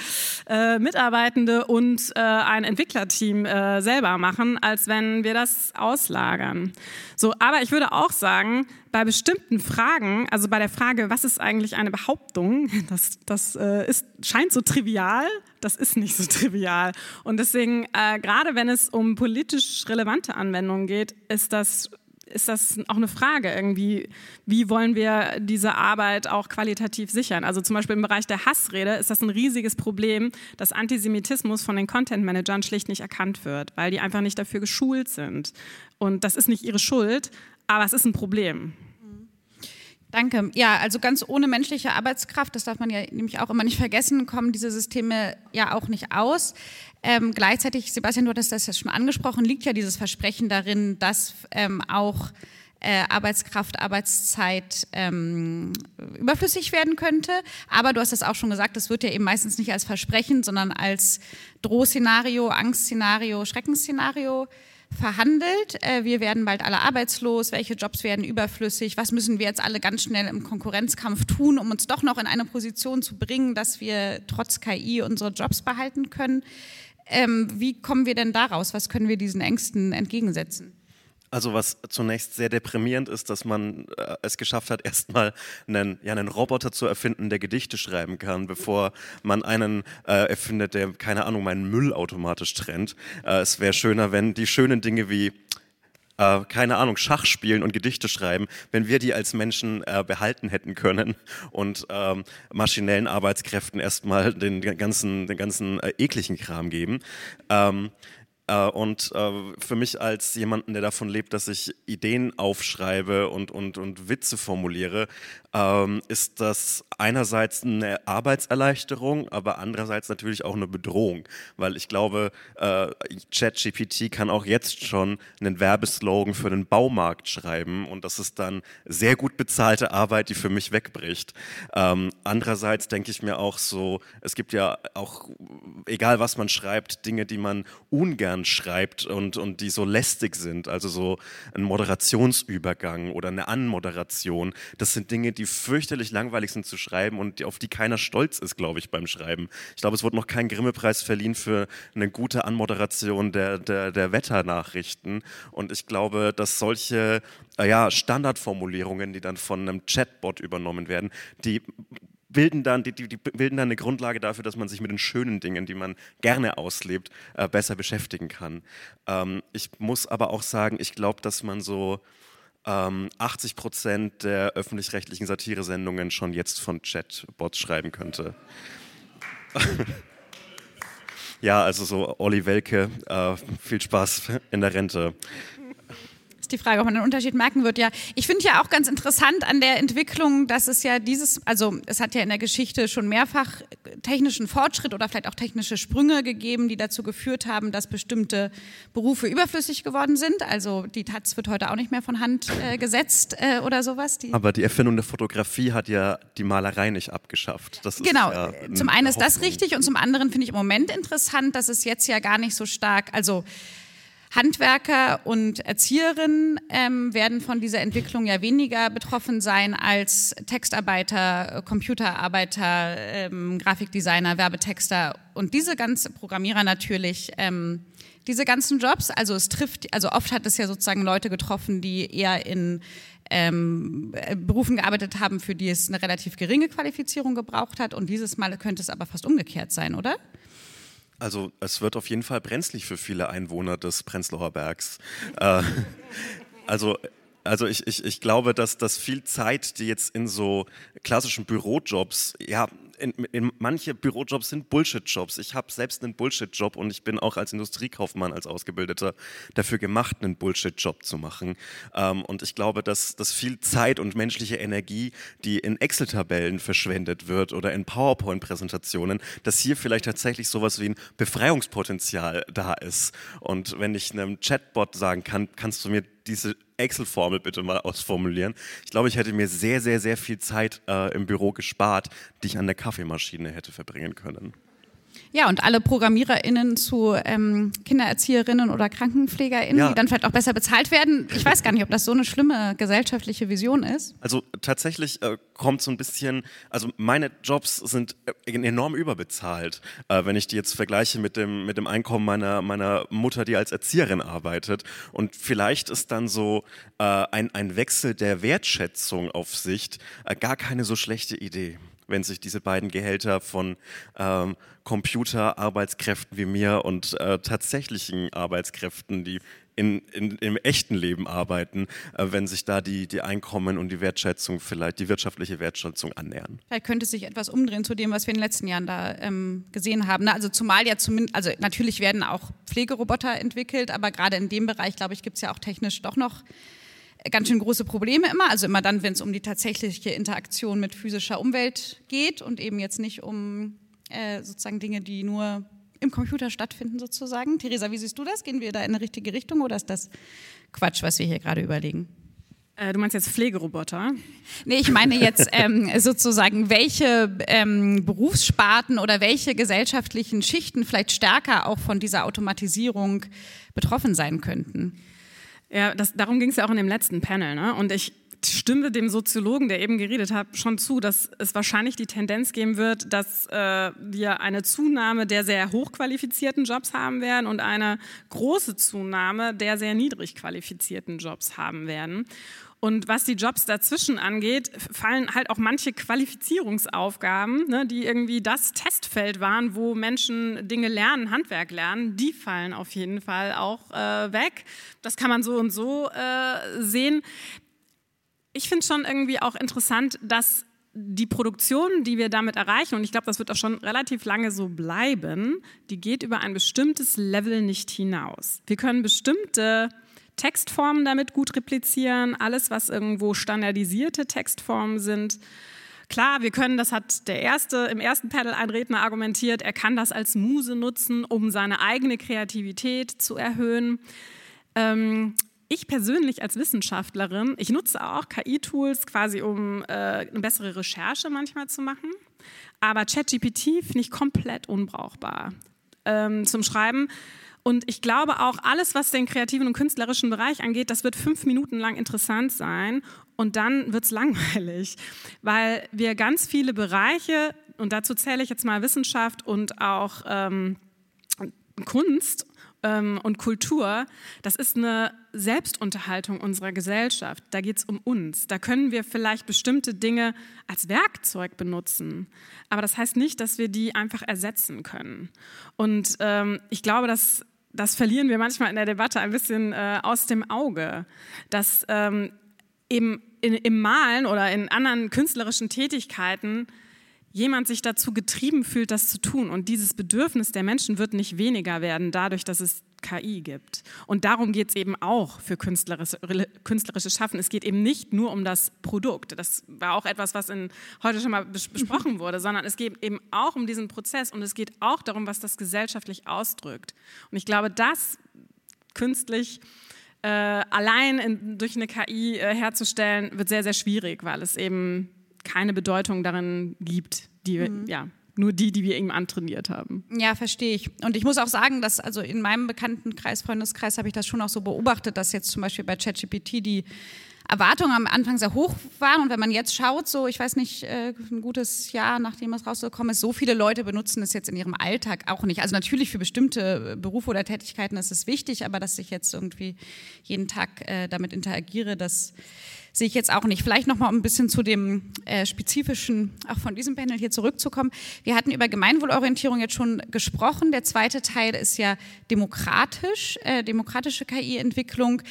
äh, Mitarbeitende und äh, ein Entwicklerteam äh, selber machen, als wenn wir das auslagern. So, aber ich würde auch sagen, bei bestimmten Fragen, also bei der Frage, was ist eigentlich eine Behauptung, das, das äh, ist, scheint so trivial, das ist nicht so trivial. Und deswegen, äh, gerade wenn es um politisch relevante Anwendungen geht, ist das ist das auch eine Frage irgendwie, wie wollen wir diese Arbeit auch qualitativ sichern? Also zum Beispiel im Bereich der Hassrede ist das ein riesiges Problem, dass Antisemitismus von den Content-Managern schlicht nicht erkannt wird, weil die einfach nicht dafür geschult sind. Und das ist nicht ihre Schuld, aber es ist ein Problem. Danke. Ja, also ganz ohne menschliche Arbeitskraft, das darf man ja nämlich auch immer nicht vergessen, kommen diese Systeme ja auch nicht aus. Ähm, gleichzeitig, Sebastian, du hattest das ja schon angesprochen, liegt ja dieses Versprechen darin, dass ähm, auch äh, Arbeitskraft, Arbeitszeit ähm, überflüssig werden könnte. Aber du hast es auch schon gesagt, das wird ja eben meistens nicht als Versprechen, sondern als Drohszenario, Angstszenario, Schreckensszenario verhandelt. Äh, wir werden bald alle arbeitslos. Welche Jobs werden überflüssig? Was müssen wir jetzt alle ganz schnell im Konkurrenzkampf tun, um uns doch noch in eine Position zu bringen, dass wir trotz KI unsere Jobs behalten können? Ähm, wie kommen wir denn daraus? Was können wir diesen Ängsten entgegensetzen? Also was zunächst sehr deprimierend ist, dass man äh, es geschafft hat, erstmal einen, ja, einen Roboter zu erfinden, der Gedichte schreiben kann, bevor man einen äh, erfindet, der, keine Ahnung, meinen Müll automatisch trennt. Äh, es wäre schöner, wenn die schönen Dinge wie äh, keine Ahnung, Schach spielen und Gedichte schreiben, wenn wir die als Menschen äh, behalten hätten können und ähm, maschinellen Arbeitskräften erstmal den ganzen, den ganzen äh, ekligen Kram geben. Ähm, Äh, und äh, für mich als jemanden, der davon lebt, dass ich Ideen aufschreibe und, und, und Witze formuliere, ähm, ist das einerseits eine Arbeitserleichterung, aber andererseits natürlich auch eine Bedrohung, weil ich glaube, äh, ChatGPT kann auch jetzt schon einen Werbeslogan für den Baumarkt schreiben und das ist dann sehr gut bezahlte Arbeit, die für mich wegbricht. Ähm, andererseits denke ich mir auch so, es gibt ja auch, egal was man schreibt, Dinge, die man ungern schreibt und, und die so lästig sind, also so ein Moderationsübergang oder eine Anmoderation, das sind Dinge, die die fürchterlich langweilig sind zu schreiben und auf die keiner stolz ist, glaube ich, beim Schreiben. Ich glaube, es wurde noch kein Grimme-Preis verliehen für eine gute Anmoderation der, der, der Wetternachrichten. Und ich glaube, dass solche äh, ja, Standardformulierungen, die dann von einem Chatbot übernommen werden, die bilden dann, die, die, bilden dann eine Grundlage dafür, dass man sich mit den schönen Dingen, die man gerne auslebt, äh, besser beschäftigen kann. Ähm, ich muss aber auch sagen, ich glaube, dass man so ähm, 80 Prozent der öffentlich-rechtlichen Satiresendungen schon jetzt von Chatbots schreiben könnte. ja, also so Olli Welke, äh, viel Spaß in der Rente ist die Frage, ob man den Unterschied merken wird. Ja, ich finde ja auch ganz interessant an der Entwicklung, dass es ja dieses, also es hat ja in der Geschichte schon mehrfach technischen Fortschritt oder vielleicht auch technische Sprünge gegeben, die dazu geführt haben, dass bestimmte Berufe überflüssig geworden sind. Also die Taz wird heute auch nicht mehr von Hand äh, gesetzt äh, oder sowas. Die Aber die Erfindung der Fotografie hat ja die Malerei nicht abgeschafft. Das genau. Ja zum einen ist das richtig und zum anderen finde ich im Moment interessant, dass es jetzt ja gar nicht so stark, also Handwerker und Erzieherinnen ähm, werden von dieser Entwicklung ja weniger betroffen sein als Textarbeiter, Computerarbeiter, ähm, Grafikdesigner, Werbetexter und diese ganzen Programmierer natürlich. Ähm, diese ganzen Jobs, also es trifft, also oft hat es ja sozusagen Leute getroffen, die eher in ähm, Berufen gearbeitet haben, für die es eine relativ geringe Qualifizierung gebraucht hat. Und dieses Mal könnte es aber fast umgekehrt sein, oder? Also es wird auf jeden Fall brenzlig für viele Einwohner des Prenzlauer Bergs. Äh, also also ich, ich, ich glaube, dass, dass viel Zeit, die jetzt in so klassischen Bürojobs, ja, in, in manche Bürojobs sind Bullshit-Jobs. Ich habe selbst einen Bullshit-Job und ich bin auch als Industriekaufmann, als Ausgebildeter dafür gemacht, einen Bullshit-Job zu machen. Ähm, und ich glaube, dass, dass viel Zeit und menschliche Energie, die in Excel-Tabellen verschwendet wird oder in PowerPoint-Präsentationen, dass hier vielleicht tatsächlich sowas wie ein Befreiungspotenzial da ist. Und wenn ich einem Chatbot sagen kann, kannst du mir diese Excel-Formel bitte mal ausformulieren. Ich glaube, ich hätte mir sehr, sehr, sehr viel Zeit äh, im Büro gespart, die ich an der Kaffeemaschine hätte verbringen können. Ja, und alle ProgrammiererInnen zu ähm, Kindererzieherinnen oder KrankenpflegerInnen, ja. die dann vielleicht auch besser bezahlt werden. Ich weiß gar nicht, ob das so eine schlimme gesellschaftliche Vision ist. Also tatsächlich äh, kommt so ein bisschen, also meine Jobs sind äh, enorm überbezahlt, äh, wenn ich die jetzt vergleiche mit dem, mit dem Einkommen meiner, meiner Mutter, die als Erzieherin arbeitet. Und vielleicht ist dann so äh, ein, ein Wechsel der Wertschätzung auf Sicht äh, gar keine so schlechte Idee wenn sich diese beiden Gehälter von ähm, Computerarbeitskräften wie mir und äh, tatsächlichen Arbeitskräften, die in, in, im echten Leben arbeiten, äh, wenn sich da die, die Einkommen und die Wertschätzung vielleicht, die wirtschaftliche Wertschätzung annähern. Vielleicht könnte sich etwas umdrehen zu dem, was wir in den letzten Jahren da ähm, gesehen haben. Ne? Also zumal ja zumindest, also natürlich werden auch Pflegeroboter entwickelt, aber gerade in dem Bereich, glaube ich, gibt es ja auch technisch doch noch ganz schön große Probleme immer. Also immer dann, wenn es um die tatsächliche Interaktion mit physischer Umwelt geht und eben jetzt nicht um äh, sozusagen Dinge, die nur im Computer stattfinden sozusagen. Theresa, wie siehst du das? Gehen wir da in eine richtige Richtung oder ist das Quatsch, was wir hier gerade überlegen? Äh, du meinst jetzt Pflegeroboter? Nee, ich meine jetzt ähm, sozusagen, welche ähm, Berufssparten oder welche gesellschaftlichen Schichten vielleicht stärker auch von dieser Automatisierung betroffen sein könnten. Ja, das, darum ging es ja auch in dem letzten Panel. Ne? Und ich stimme dem Soziologen, der eben geredet hat, schon zu, dass es wahrscheinlich die Tendenz geben wird, dass äh, wir eine Zunahme der sehr hochqualifizierten Jobs haben werden und eine große Zunahme der sehr niedrig qualifizierten Jobs haben werden. Und was die Jobs dazwischen angeht, fallen halt auch manche Qualifizierungsaufgaben, ne, die irgendwie das Testfeld waren, wo Menschen Dinge lernen, Handwerk lernen, die fallen auf jeden Fall auch äh, weg. Das kann man so und so äh, sehen. Ich finde schon irgendwie auch interessant, dass die Produktion, die wir damit erreichen, und ich glaube, das wird auch schon relativ lange so bleiben, die geht über ein bestimmtes Level nicht hinaus. Wir können bestimmte Textformen damit gut replizieren, alles, was irgendwo standardisierte Textformen sind. Klar, wir können, das hat der erste, im ersten Panel ein Redner argumentiert, er kann das als Muse nutzen, um seine eigene Kreativität zu erhöhen. Ähm, ich persönlich als Wissenschaftlerin, ich nutze auch KI-Tools quasi, um äh, eine bessere Recherche manchmal zu machen. Aber ChatGPT finde ich komplett unbrauchbar ähm, zum Schreiben. Und ich glaube auch, alles, was den kreativen und künstlerischen Bereich angeht, das wird fünf Minuten lang interessant sein und dann wird es langweilig, weil wir ganz viele Bereiche, und dazu zähle ich jetzt mal Wissenschaft und auch ähm, Kunst ähm, und Kultur, das ist eine Selbstunterhaltung unserer Gesellschaft. Da geht es um uns. Da können wir vielleicht bestimmte Dinge als Werkzeug benutzen. Aber das heißt nicht, dass wir die einfach ersetzen können. Und ähm, ich glaube, dass das verlieren wir manchmal in der Debatte ein bisschen äh, aus dem Auge, dass ähm, eben in, im Malen oder in anderen künstlerischen Tätigkeiten jemand sich dazu getrieben fühlt, das zu tun. Und dieses Bedürfnis der Menschen wird nicht weniger werden dadurch, dass es KI gibt. Und darum geht es eben auch für künstlerische, künstlerische Schaffen. Es geht eben nicht nur um das Produkt. Das war auch etwas, was in, heute schon mal besprochen wurde, sondern es geht eben auch um diesen Prozess und es geht auch darum, was das gesellschaftlich ausdrückt. Und ich glaube, das künstlich äh, allein in, durch eine KI äh, herzustellen, wird sehr, sehr schwierig, weil es eben keine Bedeutung darin gibt, die mhm. ja, nur die, die wir ihm antrainiert haben. Ja, verstehe ich. Und ich muss auch sagen, dass also in meinem bekannten Kreis, Freundeskreis, habe ich das schon auch so beobachtet, dass jetzt zum Beispiel bei ChatGPT die Erwartungen am Anfang sehr hoch waren. Und wenn man jetzt schaut, so, ich weiß nicht, äh, ein gutes Jahr, nachdem es rausgekommen ist, so viele Leute benutzen es jetzt in ihrem Alltag auch nicht. Also natürlich für bestimmte Berufe oder Tätigkeiten ist es wichtig, aber dass ich jetzt irgendwie jeden Tag äh, damit interagiere, das sehe ich jetzt auch nicht. Vielleicht noch mal um ein bisschen zu dem äh, spezifischen, auch von diesem Panel hier zurückzukommen. Wir hatten über Gemeinwohlorientierung jetzt schon gesprochen. Der zweite Teil ist ja demokratisch, äh, demokratische KI-Entwicklung.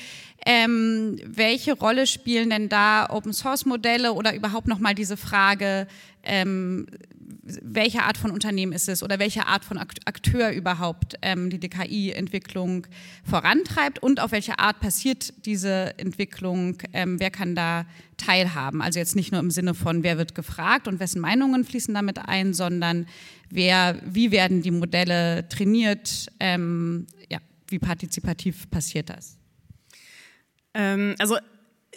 Ähm, welche Rolle spielen denn da Open Source Modelle oder überhaupt noch mal diese Frage, ähm, welche Art von Unternehmen ist es oder welche Art von Akteur überhaupt ähm, die DKI-Entwicklung vorantreibt und auf welche Art passiert diese Entwicklung, ähm, wer kann da teilhaben. Also jetzt nicht nur im Sinne von, wer wird gefragt und wessen Meinungen fließen damit ein, sondern wer, wie werden die Modelle trainiert, ähm, ja, wie partizipativ passiert das? Ähm, also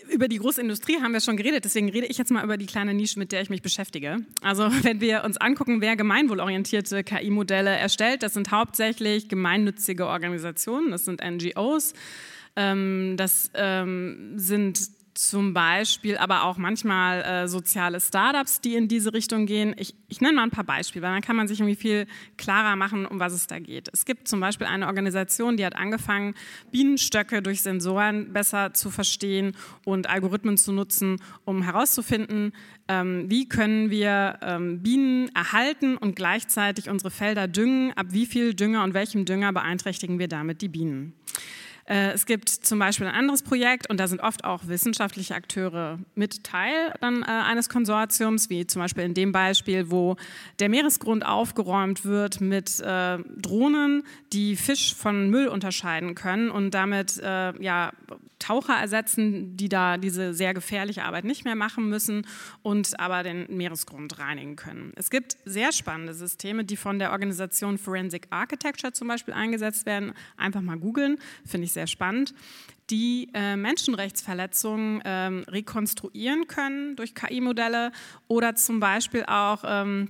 über die große Industrie haben wir schon geredet, deswegen rede ich jetzt mal über die kleine Nische, mit der ich mich beschäftige. Also wenn wir uns angucken, wer gemeinwohlorientierte KI-Modelle erstellt, das sind hauptsächlich gemeinnützige Organisationen, das sind NGOs, ähm, das ähm, sind zum Beispiel aber auch manchmal äh, soziale Startups, die in diese Richtung gehen. Ich, ich, nenne mal ein paar Beispiele, weil dann kann man sich irgendwie viel klarer machen, um was es da geht. Es gibt zum Beispiel eine Organisation, die hat angefangen, Bienenstöcke durch Sensoren besser zu verstehen und Algorithmen zu nutzen, um herauszufinden, ähm, wie können wir ähm, Bienen erhalten und gleichzeitig unsere Felder düngen, ab wie viel Dünger und welchem Dünger beeinträchtigen wir damit die Bienen. Äh, es gibt zum Beispiel ein anderes Projekt und da sind oft auch wissenschaftliche Akteure mit Teil dann, äh, eines Konsortiums, wie zum Beispiel in dem Beispiel, wo der Meeresgrund aufgeräumt wird mit äh, Drohnen, die Fisch von Müll unterscheiden können und damit ja, Taucher ersetzen, die da diese sehr gefährliche Arbeit nicht mehr machen müssen und aber den Meeresgrund reinigen können. Es gibt sehr spannende Systeme, die von der Organisation Forensic Architecture zum Beispiel eingesetzt werden. Einfach mal googeln, finde ich sehr spannend, die äh, Menschenrechtsverletzungen ähm, rekonstruieren können durch KI-Modelle oder zum Beispiel auch ähm,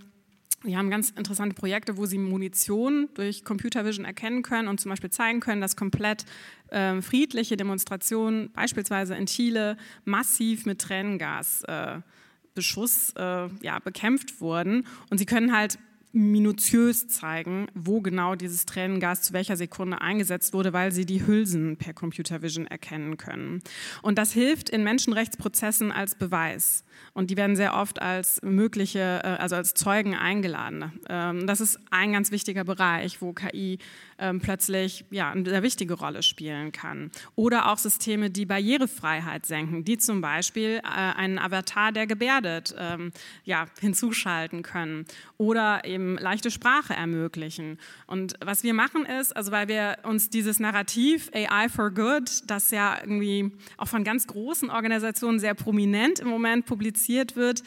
wir haben ganz interessante Projekte, wo sie Munition durch Computer Vision erkennen können und zum Beispiel zeigen können, dass komplett äh, friedliche Demonstrationen, beispielsweise in Chile, massiv mit Tränengasbeschuss äh, äh, ja, bekämpft wurden. Und sie können halt minutiös zeigen, wo genau dieses Tränengas zu welcher Sekunde eingesetzt wurde, weil sie die Hülsen per Computer Vision erkennen können. Und das hilft in Menschenrechtsprozessen als Beweis. Und die werden sehr oft als mögliche, äh, also als Zeugen eingeladen. Ähm, das ist ein ganz wichtiger Bereich, wo KI ähm, plötzlich ja, eine wichtige Rolle spielen kann. Oder auch Systeme, die Barrierefreiheit senken, die zum Beispiel äh, einen Avatar, der gebärdet, ähm, ja, hinzuschalten können. Oder eben leichte Sprache ermöglichen. Und was wir machen ist, also weil wir uns dieses Narrativ AI for Good, das ja irgendwie auch von ganz großen Organisationen sehr prominent im Moment publiziert wird,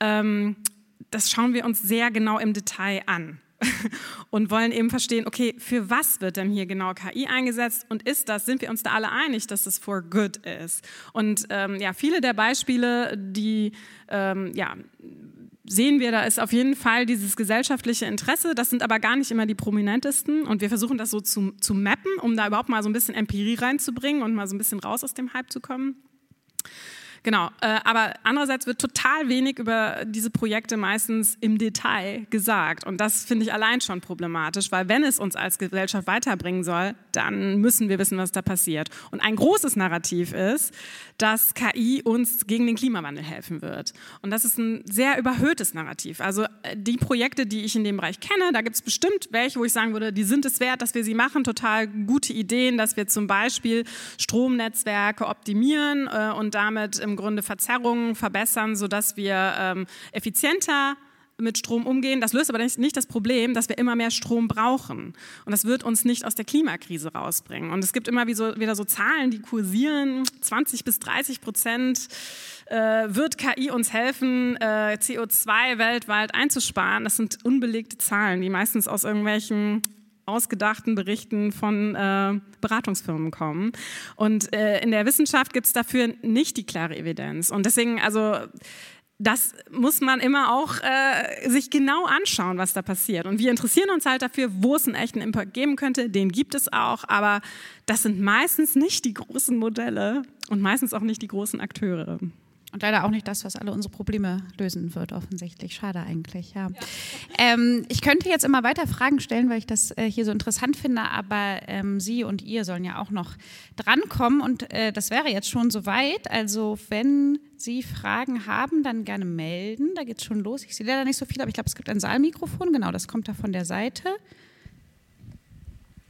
ähm, das schauen wir uns sehr genau im Detail an und wollen eben verstehen, okay, für was wird denn hier genau KI eingesetzt und ist das, sind wir uns da alle einig, dass das for good ist? Und ähm, ja, viele der Beispiele, die ähm, ja, sehen wir, da ist auf jeden Fall dieses gesellschaftliche Interesse. Das sind aber gar nicht immer die prominentesten. Und wir versuchen das so zu, zu mappen, um da überhaupt mal so ein bisschen Empirie reinzubringen und mal so ein bisschen raus aus dem Hype zu kommen. Genau, äh, aber andererseits wird total wenig über diese Projekte meistens im Detail gesagt. Und das finde ich allein schon problematisch, weil wenn es uns als Gesellschaft weiterbringen soll, dann müssen wir wissen, was da passiert. Und ein großes Narrativ ist, dass KI uns gegen den Klimawandel helfen wird. Und das ist ein sehr überhöhtes Narrativ. Also äh, die Projekte, die ich in dem Bereich kenne, da gibt es bestimmt welche, wo ich sagen würde, die sind es wert, dass wir sie machen. Total gute Ideen, dass wir zum Beispiel Stromnetzwerke optimieren äh, und damit im Grunde Verzerrungen verbessern, sodass wir ähm, effizienter mit Strom umgehen. Das löst aber nicht das Problem, dass wir immer mehr Strom brauchen. Und das wird uns nicht aus der Klimakrise rausbringen. Und es gibt immer wieder so Zahlen, die kursieren. 20 bis 30 Prozent äh, wird KI uns helfen, äh, CO2 weltweit einzusparen. Das sind unbelegte Zahlen, die meistens aus irgendwelchen ausgedachten Berichten von äh, Beratungsfirmen kommen. Und äh, in der Wissenschaft gibt es dafür nicht die klare Evidenz. Und deswegen, also das muss man immer auch äh, sich genau anschauen, was da passiert. Und wir interessieren uns halt dafür, wo es einen echten Impact geben könnte. Den gibt es auch, aber das sind meistens nicht die großen Modelle und meistens auch nicht die großen Akteure. Und leider auch nicht das, was alle unsere Probleme lösen wird, offensichtlich. Schade eigentlich, ja. ja. Ähm, ich könnte jetzt immer weiter Fragen stellen, weil ich das äh, hier so interessant finde, aber ähm, Sie und ihr sollen ja auch noch drankommen und äh, das wäre jetzt schon soweit. Also wenn Sie Fragen haben, dann gerne melden. Da geht es schon los. Ich sehe leider nicht so viel, aber ich glaube, es gibt ein Saalmikrofon. Genau, das kommt da von der Seite.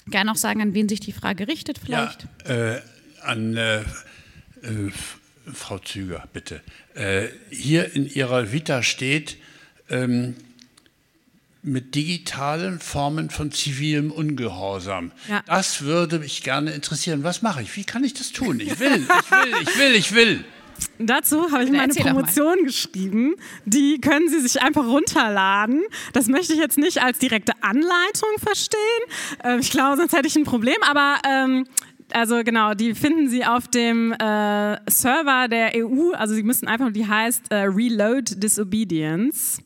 Gerne auch sagen, an wen sich die Frage richtet vielleicht. Ja, äh, an äh, äh, Frau Züger, bitte. Äh, hier in Ihrer Vita steht, ähm, mit digitalen Formen von zivilem Ungehorsam. Ja. Das würde mich gerne interessieren. Was mache ich? Wie kann ich das tun? Ich will, ich will, ich will, ich will. Dazu habe ich meine Promotion geschrieben. Die können Sie sich einfach runterladen. Das möchte ich jetzt nicht als direkte Anleitung verstehen. Ähm, ich glaube, sonst hätte ich ein Problem. Aber ähm, also genau, die finden Sie auf dem äh, Server der EU. Also Sie müssen einfach, die heißt äh, Reload Disobedience.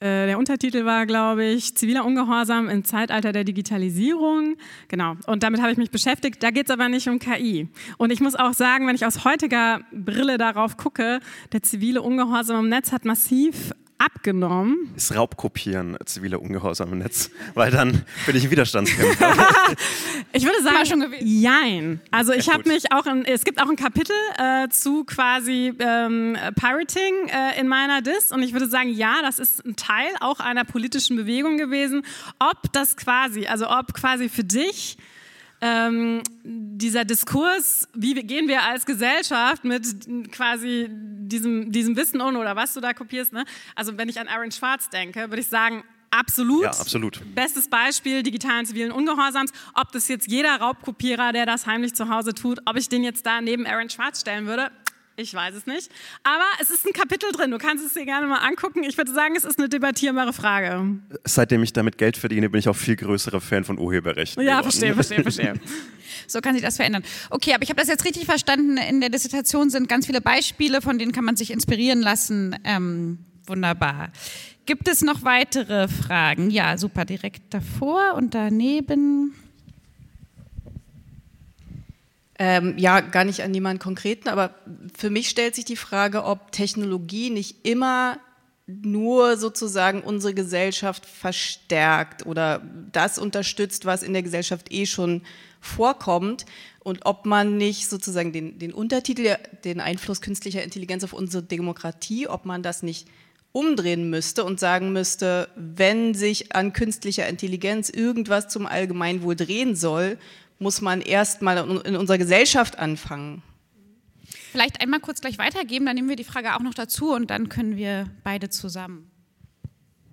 Äh, der Untertitel war, glaube ich, ziviler Ungehorsam im Zeitalter der Digitalisierung. Genau, und damit habe ich mich beschäftigt. Da geht es aber nicht um KI. Und ich muss auch sagen, wenn ich aus heutiger Brille darauf gucke, der zivile Ungehorsam im Netz hat massiv abgenommen. Ist Raubkopieren zivile Ungehorsam im Netz, weil dann bin ich ein Widerstandskämpfer. ich würde sagen, schon gewesen. jein. Also ich habe mich auch, in, es gibt auch ein Kapitel äh, zu quasi ähm, Pirating äh, in meiner Dis und ich würde sagen, ja, das ist ein Teil auch einer politischen Bewegung gewesen. Ob das quasi, also ob quasi für dich ähm, dieser Diskurs, wie gehen wir als Gesellschaft mit quasi diesem, diesem Wissen um oder was du da kopierst. Ne? Also wenn ich an Aaron Schwarz denke, würde ich sagen, Absolut. Ja, absolut. Bestes Beispiel digitalen zivilen Ungehorsams. Ob das jetzt jeder Raubkopierer, der das heimlich zu Hause tut, ob ich den jetzt da neben Aaron Schwarz stellen würde, ich weiß es nicht. Aber es ist ein Kapitel drin. Du kannst es dir gerne mal angucken. Ich würde sagen, es ist eine debattierbare Frage. Seitdem ich damit Geld verdiene, bin ich auch viel größerer Fan von Urheberrechten. Ja, geworden. verstehe, verstehe, verstehe. so kann sich das verändern. Okay, aber ich habe das jetzt richtig verstanden. In der Dissertation sind ganz viele Beispiele, von denen kann man sich inspirieren lassen. Ähm, wunderbar. Gibt es noch weitere Fragen? Ja, super. Direkt davor und daneben. Ähm, ja, gar nicht an jemanden konkreten, aber für mich stellt sich die Frage, ob Technologie nicht immer nur sozusagen unsere Gesellschaft verstärkt oder das unterstützt, was in der Gesellschaft eh schon vorkommt und ob man nicht sozusagen den, den Untertitel, den Einfluss künstlicher Intelligenz auf unsere Demokratie, ob man das nicht umdrehen müsste und sagen müsste, wenn sich an künstlicher Intelligenz irgendwas zum Allgemeinwohl drehen soll, muss man erst mal in unserer Gesellschaft anfangen. Vielleicht einmal kurz gleich weitergeben, dann nehmen wir die Frage auch noch dazu und dann können wir beide zusammen.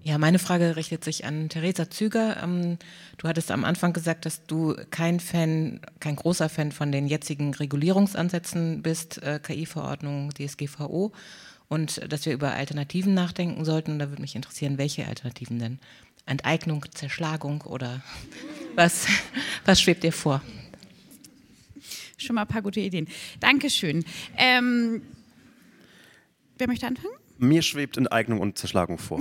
Ja, meine Frage richtet sich an Theresa Züger. Ähm, du hattest am Anfang gesagt, dass du kein Fan, kein großer Fan von den jetzigen Regulierungsansätzen bist, äh, KI-Verordnung, DSGVO, und dass wir über Alternativen nachdenken sollten. Und da würde mich interessieren, welche Alternativen denn? Enteignung, Zerschlagung oder was, was schwebt dir vor? Schon mal ein paar gute Ideen. Dankeschön. Ähm, wer möchte anfangen? Mir schwebt Enteignung und Zerschlagung vor.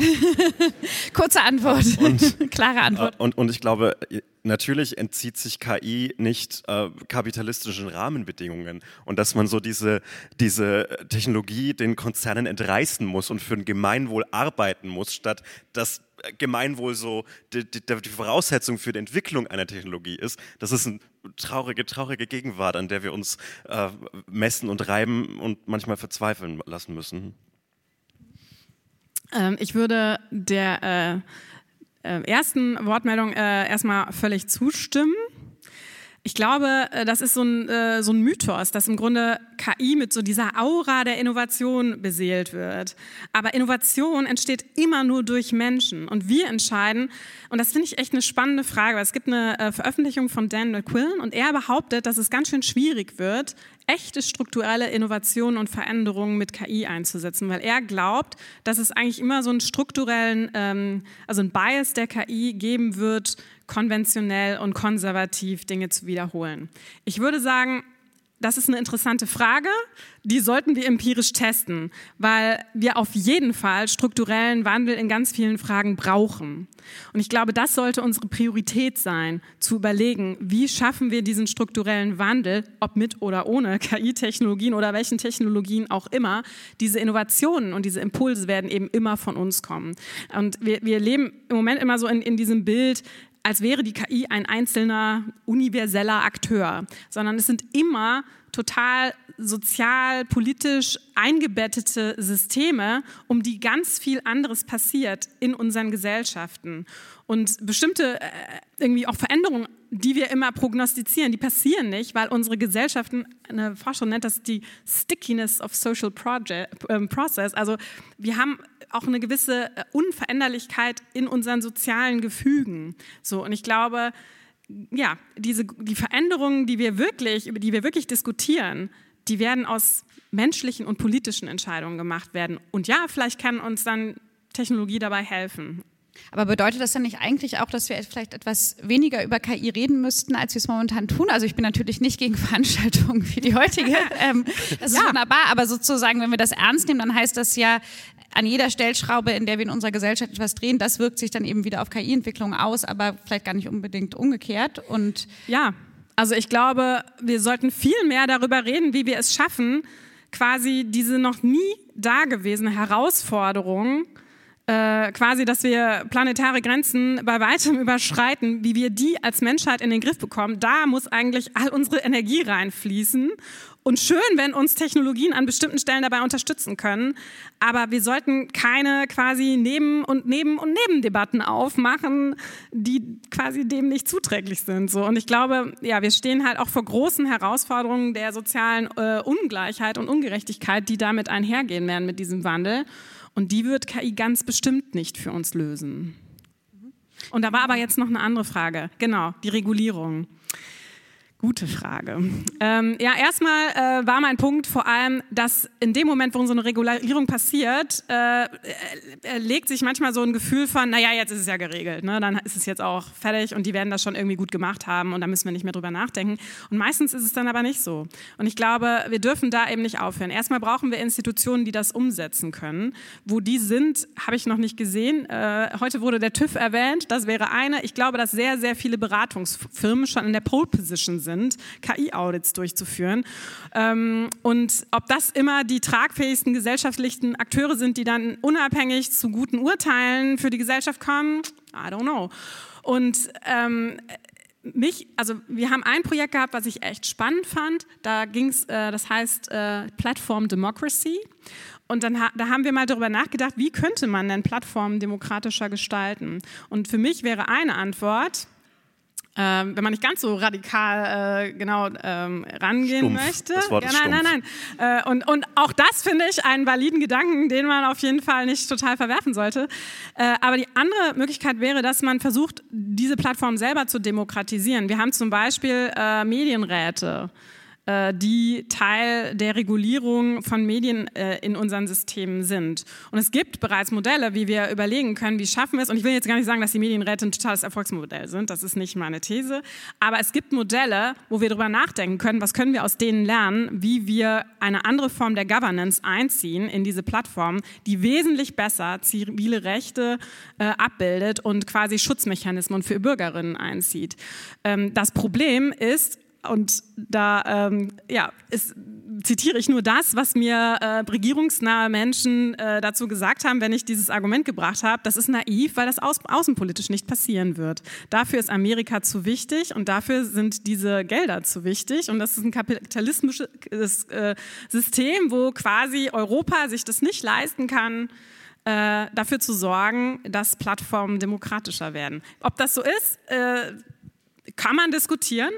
Kurze Antwort, und, klare Antwort. Und, und ich glaube, natürlich entzieht sich KI nicht äh, kapitalistischen Rahmenbedingungen und dass man so diese, diese Technologie den Konzernen entreißen muss und für ein Gemeinwohl arbeiten muss, statt das Gemeinwohl so die, die, die Voraussetzung für die Entwicklung einer Technologie ist. Das ist eine traurige, traurige Gegenwart, an der wir uns äh, messen und reiben und manchmal verzweifeln lassen müssen. Ähm, ich würde der äh, äh, ersten Wortmeldung äh, erstmal völlig zustimmen. Ich glaube, äh, das ist so ein, äh, so ein Mythos, dass im Grunde KI mit so dieser Aura der Innovation beseelt wird. Aber Innovation entsteht immer nur durch Menschen. Und wir entscheiden, und das finde ich echt eine spannende Frage, weil es gibt eine äh, Veröffentlichung von Dan McQuillan und er behauptet, dass es ganz schön schwierig wird, echte strukturelle Innovationen und Veränderungen mit KI einzusetzen, weil er glaubt, dass es eigentlich immer so einen strukturellen, ähm, also einen Bias der KI geben wird, konventionell und konservativ Dinge zu wiederholen. Ich würde sagen, das ist eine interessante Frage, die sollten wir empirisch testen, weil wir auf jeden Fall strukturellen Wandel in ganz vielen Fragen brauchen. Und ich glaube, das sollte unsere Priorität sein, zu überlegen, wie schaffen wir diesen strukturellen Wandel, ob mit oder ohne KI-Technologien oder welchen Technologien auch immer. Diese Innovationen und diese Impulse werden eben immer von uns kommen. Und wir, wir leben im Moment immer so in, in diesem Bild, als wäre die KI ein einzelner universeller Akteur, sondern es sind immer total sozial, politisch eingebettete Systeme, um die ganz viel anderes passiert in unseren Gesellschaften. Und bestimmte äh, irgendwie auch Veränderungen, die wir immer prognostizieren, die passieren nicht, weil unsere Gesellschaften, eine Forscherin nennt das die Stickiness of Social Project, äh, Process. Also wir haben auch eine gewisse äh, Unveränderlichkeit in unseren sozialen Gefügen. So, und ich glaube, ja, diese, die Veränderungen, die wir wirklich, über die wir wirklich diskutieren, die werden aus menschlichen und politischen Entscheidungen gemacht werden. Und ja, vielleicht kann uns dann Technologie dabei helfen. Aber bedeutet das dann nicht eigentlich auch, dass wir vielleicht etwas weniger über KI reden müssten, als wir es momentan tun? Also ich bin natürlich nicht gegen Veranstaltungen wie die heutige. Ähm, das ist ja. wunderbar, aber sozusagen, wenn wir das ernst nehmen, dann heißt das ja, an jeder Stellschraube, in der wir in unserer Gesellschaft etwas drehen, das wirkt sich dann eben wieder auf KI-Entwicklung aus, aber vielleicht gar nicht unbedingt umgekehrt. Und ja, also ich glaube, wir sollten viel mehr darüber reden, wie wir es schaffen, quasi diese noch nie dagewesene Herausforderung äh, quasi, dass wir planetare Grenzen bei weitem überschreiten, wie wir die als Menschheit in den Griff bekommen, da muss eigentlich all unsere Energie reinfließen. Und schön, wenn uns Technologien an bestimmten Stellen dabei unterstützen können. Aber wir sollten keine quasi Neben- und Neben- und Nebendebatten aufmachen, die quasi dem nicht zuträglich sind. So. Und ich glaube, ja, wir stehen halt auch vor großen Herausforderungen der sozialen äh, Ungleichheit und Ungerechtigkeit, die damit einhergehen werden mit diesem Wandel. Und die wird KI ganz bestimmt nicht für uns lösen. Und da war aber jetzt noch eine andere Frage. Genau, die Regulierung. Gute Frage. Ähm, ja, erstmal äh, war mein Punkt vor allem, dass in dem Moment, wo so eine Regulierung passiert, äh, äh, legt sich manchmal so ein Gefühl von, naja, jetzt ist es ja geregelt, ne? dann ist es jetzt auch fertig und die werden das schon irgendwie gut gemacht haben und da müssen wir nicht mehr drüber nachdenken. Und meistens ist es dann aber nicht so. Und ich glaube, wir dürfen da eben nicht aufhören. Erstmal brauchen wir Institutionen, die das umsetzen können. Wo die sind, habe ich noch nicht gesehen. Äh, heute wurde der TÜV erwähnt, das wäre eine. Ich glaube, dass sehr, sehr viele Beratungsfirmen schon in der Pole Position sind sind, KI-Audits durchzuführen. Ähm, und ob das immer die tragfähigsten gesellschaftlichen Akteure sind, die dann unabhängig zu guten Urteilen für die Gesellschaft kommen, I don't know. Und ähm, mich, also wir haben ein Projekt gehabt, was ich echt spannend fand. Da ging es, äh, das heißt äh, Platform Democracy. Und dann da haben wir mal darüber nachgedacht, wie könnte man denn Plattformen demokratischer gestalten? Und für mich wäre eine Antwort, ähm, wenn man nicht ganz so radikal äh, genau ähm, rangehen Stumpf. möchte. Das Wort ja, ist nein, nein, nein. Äh, und, und auch das finde ich einen validen Gedanken, den man auf jeden Fall nicht total verwerfen sollte. Äh, aber die andere Möglichkeit wäre, dass man versucht, diese Plattform selber zu demokratisieren. Wir haben zum Beispiel äh, Medienräte. Äh, die Teil der Regulierung von Medien äh, in unseren Systemen sind. Und es gibt bereits Modelle, wie wir überlegen können, wie schaffen wir es. Und ich will jetzt gar nicht sagen, dass die Medienräte ein totales Erfolgsmodell sind. Das ist nicht meine These. Aber es gibt Modelle, wo wir darüber nachdenken können, was können wir aus denen lernen, wie wir eine andere Form der Governance einziehen in diese Plattform, die wesentlich besser zivile Rechte äh, abbildet und quasi Schutzmechanismen für Bürgerinnen einzieht. Ähm, das Problem ist, und da ähm, ja, ist, zitiere ich nur das, was mir äh, regierungsnahe Menschen äh, dazu gesagt haben, wenn ich dieses Argument gebracht habe. Das ist naiv, weil das aus, außenpolitisch nicht passieren wird. Dafür ist Amerika zu wichtig und dafür sind diese Gelder zu wichtig. Und das ist ein kapitalistisches äh, System, wo quasi Europa sich das nicht leisten kann, äh, dafür zu sorgen, dass Plattformen demokratischer werden. Ob das so ist, äh, kann man diskutieren.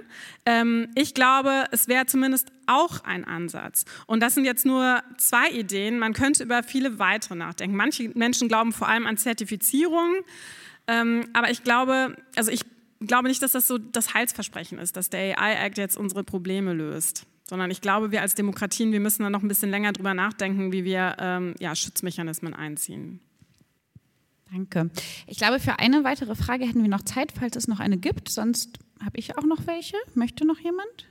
Ähm, ich glaube, es wäre zumindest auch ein Ansatz. Und das sind jetzt nur zwei Ideen. Man könnte über viele weitere nachdenken. Manche Menschen glauben vor allem an Zertifizierung. Ähm, aber ich glaube, also ich glaube nicht, dass das so das Heilsversprechen ist, dass der AI-Act jetzt unsere Probleme löst. Sondern ich glaube, wir als Demokratien, wir müssen da noch ein bisschen länger drüber nachdenken, wie wir ähm, ja, Schutzmechanismen einziehen. Danke. Ich glaube, für eine weitere Frage hätten wir noch Zeit, falls es noch eine gibt. Sonst habe ich auch noch welche. Möchte noch jemand?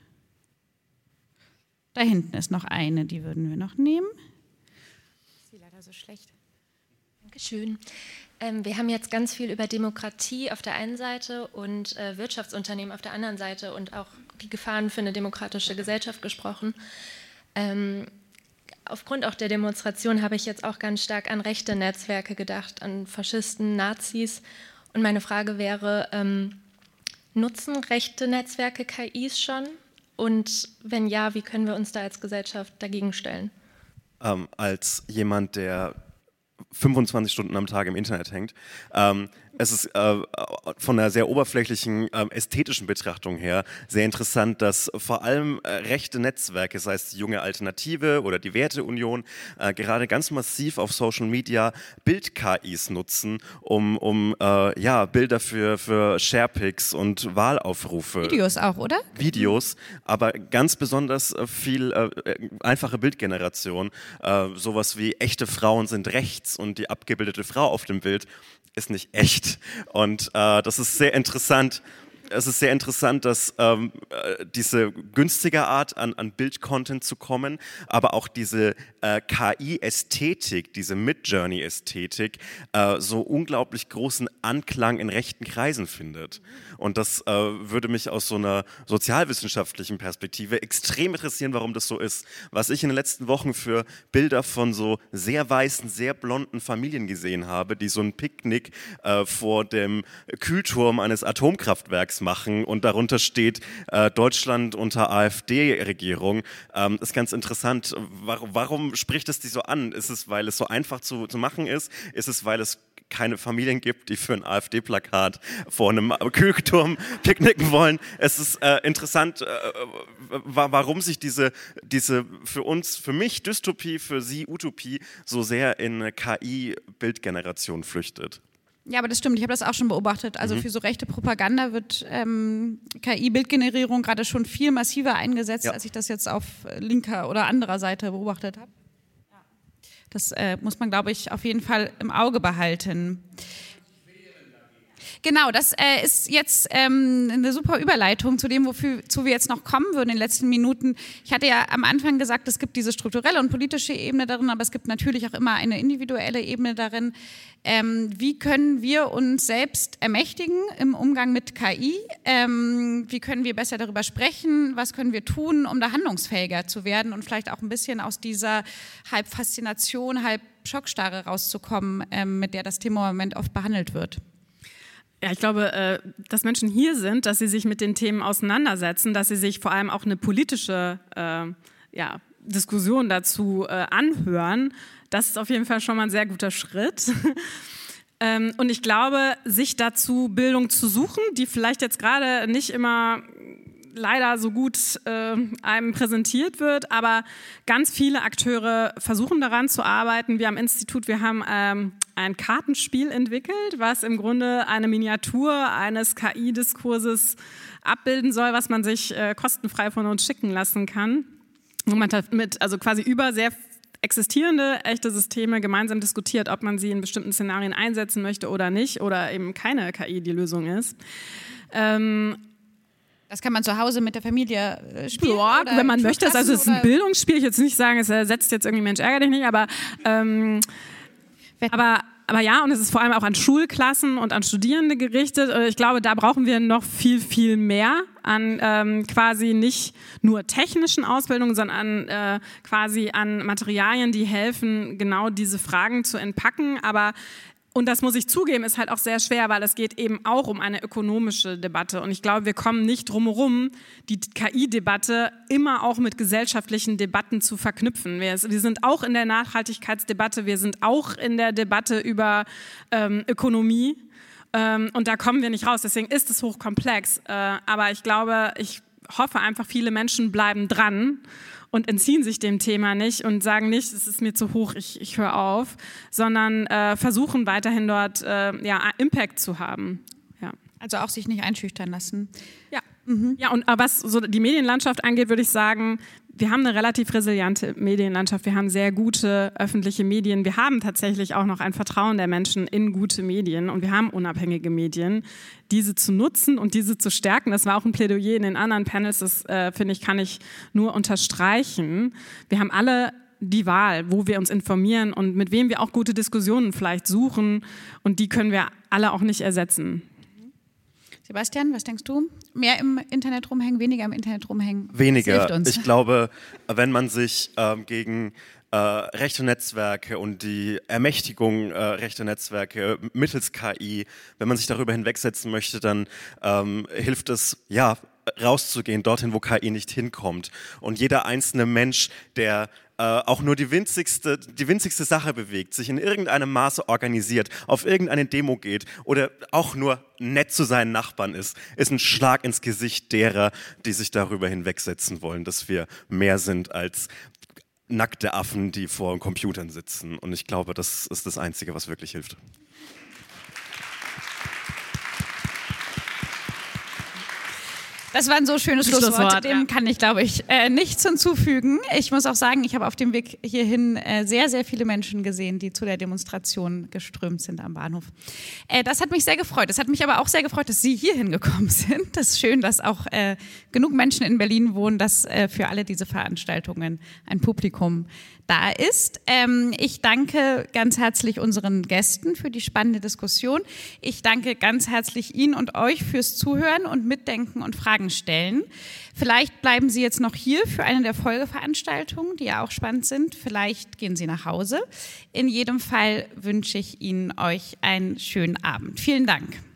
Da hinten ist noch eine, die würden wir noch nehmen. Ist sie leider so schlecht. Dankeschön. Ähm, wir haben jetzt ganz viel über Demokratie auf der einen Seite und äh, Wirtschaftsunternehmen auf der anderen Seite und auch die Gefahren für eine demokratische Gesellschaft gesprochen. Ähm, aufgrund auch der Demonstration habe ich jetzt auch ganz stark an rechte Netzwerke gedacht, an Faschisten, Nazis. Und meine Frage wäre, ähm, nutzen rechte Netzwerke KIs schon? Und wenn ja, wie können wir uns da als Gesellschaft dagegen stellen? Ähm, als jemand, der 25 Stunden am Tag im Internet hängt, ähm, es ist äh, von einer sehr oberflächlichen äh, ästhetischen Betrachtung her sehr interessant, dass vor allem äh, rechte Netzwerke, sei es die junge Alternative oder die Werteunion, äh, gerade ganz massiv auf Social Media Bild-KIs nutzen, um, um äh, ja, Bilder für, für Sharepics und Wahlaufrufe. Videos auch, oder? Videos, aber ganz besonders äh, viel einfache Bildgeneration. sowas wie echte Frauen sind rechts und die abgebildete Frau auf dem Bild ist nicht echt. Und äh, das ist sehr interessant, es ist sehr interessant, dass ähm, äh, diese günstige Art an, an Bildcontent zu kommen, aber auch diese äh, KI-Ästhetik, diese Mid-Journey-Ästhetik äh, so unglaublich großen Anklang in rechten Kreisen findet. Und das äh, würde mich aus so einer sozialwissenschaftlichen Perspektive extrem interessieren, warum das so ist. Was ich in den letzten Wochen für Bilder von so sehr weißen, sehr blonden Familien gesehen habe, die so ein Picknick äh, vor dem Kühlturm eines Atomkraftwerks Index machen und darunter steht äh, Deutschland unter AfD-Regierung. Ähm, ist ganz interessant. Warum, warum spricht es die so an? Ist es, weil es so einfach zu, zu machen ist? Ist es, weil es keine Familien gibt, die für ein AfD-Plakat vor einem Kühlturm picknicken wollen. Es ist äh, interessant, äh, warum sich diese, diese für uns, für mich Dystopie, für Sie Utopie so sehr in KI-Bildgeneration flüchtet. Ja, aber das stimmt. Ich habe das auch schon beobachtet. Also mhm. für so rechte Propaganda wird ähm, KI-Bildgenerierung gerade schon viel massiver eingesetzt, ja. als ich das jetzt auf linker oder anderer Seite beobachtet habe. Das äh, muss man, glaube ich, auf jeden Fall im Auge behalten. Genau, das äh, ist jetzt ähm, eine super Überleitung zu dem, wozu wir jetzt noch kommen würden in den letzten Minuten. Ich hatte ja am Anfang gesagt, es gibt diese strukturelle und politische Ebene darin, aber es gibt natürlich auch immer eine individuelle Ebene darin. Ähm, wie können wir uns selbst ermächtigen im Umgang mit KI? Ähm, wie können wir besser darüber sprechen? Was können wir tun, um da handlungsfähiger zu werden und vielleicht auch ein bisschen aus dieser halb Faszination, halb Schockstarre rauszukommen, ähm, mit der das Thema im Moment oft behandelt wird? Ja, ich glaube, äh, dass Menschen hier sind, dass sie sich mit den Themen auseinandersetzen, dass sie sich vor allem auch eine politische äh, ja, Diskussion dazu äh, anhören, das ist auf jeden Fall schon mal ein sehr guter Schritt. Ähm, und ich glaube, sich dazu Bildung zu suchen, die vielleicht jetzt gerade nicht immer leider so gut äh, einem präsentiert wird, aber ganz viele Akteure versuchen daran zu arbeiten. Wir am Institut, wir haben ähm, ein Kartenspiel entwickelt, was im Grunde eine Miniatur eines KI-Diskurses abbilden soll, was man sich äh, kostenfrei von uns schicken lassen kann. Und man mit also quasi über sehr existierende echte Systeme gemeinsam diskutiert, ob man sie in bestimmten Szenarien einsetzen möchte oder nicht oder eben keine KI die Lösung ist. Ähm, das kann man zu Hause mit der Familie äh, spielen. Ja, wenn man möchte. Also es ist ein Bildungsspiel. Ich jetzt nicht sagen, es ersetzt jetzt irgendwie Mensch ärger dich nicht, aber, ähm, aber aber ja, und es ist vor allem auch an Schulklassen und an Studierende gerichtet. Ich glaube, da brauchen wir noch viel, viel mehr an ähm, quasi nicht nur technischen Ausbildungen, sondern an, äh, quasi an Materialien, die helfen, genau diese Fragen zu entpacken. Aber und das muss ich zugeben, ist halt auch sehr schwer, weil es geht eben auch um eine ökonomische Debatte. Und ich glaube, wir kommen nicht drumherum, die KI-Debatte immer auch mit gesellschaftlichen Debatten zu verknüpfen. Wir, wir, sind auch in der Nachhaltigkeitsdebatte, wir sind auch in der Debatte über ähm, Ökonomie. Ähm, und da kommen wir nicht raus. Deswegen ist es hochkomplex. Äh, aber ich glaube, ich hoffe einfach, viele Menschen bleiben dran und entziehen sich dem Thema nicht und sagen nicht, es ist mir zu hoch, ich, ich höre auf, sondern äh, versuchen weiterhin dort äh, ja, Impact zu haben. Ja. Also auch sich nicht einschüchtern lassen. Ja. Mhm. Ja, und was so die Medienlandschaft angeht, würde ich sagen, wir haben eine relativ resiliente Medienlandschaft, wir haben sehr gute öffentliche Medien, wir haben tatsächlich auch noch ein Vertrauen der Menschen in gute Medien und wir haben unabhängige Medien. Diese zu nutzen und diese zu stärken, das war auch ein Plädoyer in den anderen Panels, das äh, finde ich, kann ich nur unterstreichen. Wir haben alle die Wahl, wo wir uns informieren und mit wem wir auch gute Diskussionen vielleicht suchen und die können wir alle auch nicht ersetzen. Sebastian, was denkst du? Mehr im Internet rumhängen, weniger im Internet rumhängen? Weniger. Ich glaube, wenn man sich ähm, gegen äh, rechte Netzwerke und die Ermächtigung äh, rechter Netzwerke mittels KI, wenn man sich darüber hinwegsetzen möchte, dann ähm, hilft es, ja, rauszugehen, dorthin, wo KI nicht hinkommt. Und jeder einzelne Mensch, der äh, auch nur die winzigste, die winzigste Sache bewegt, sich in irgendeinem Maße organisiert, auf irgendeine Demo geht oder auch nur nett zu seinen Nachbarn ist, ist ein Schlag ins Gesicht derer, die sich darüber hinwegsetzen wollen, dass wir mehr sind als nackte Affen, die vor Computern sitzen. Und ich glaube, das ist das Einzige, was wirklich hilft. Das war ein so schönes Schlusswort. Schlusswort Dem ja. kann ich, glaube ich, äh, nichts hinzufügen. Ich muss auch sagen, ich habe auf dem Weg hierhin äh, sehr, sehr viele Menschen gesehen, die zu der Demonstration geströmt sind am Bahnhof. Äh, das hat mich sehr gefreut. Es hat mich aber auch sehr gefreut, dass Sie hier hingekommen sind. Das ist schön, dass auch äh, genug Menschen in Berlin wohnen, dass äh, für alle diese Veranstaltungen ein Publikum da ist. Ähm, ich danke ganz herzlich unseren Gästen für die spannende Diskussion. Ich danke ganz herzlich Ihnen und euch fürs Zuhören und Mitdenken und Fragen stellen. Vielleicht bleiben Sie jetzt noch hier für eine der Folgeveranstaltungen, die ja auch spannend sind. Vielleicht gehen Sie nach Hause. In jedem Fall wünsche ich Ihnen euch einen schönen Abend. Vielen Dank.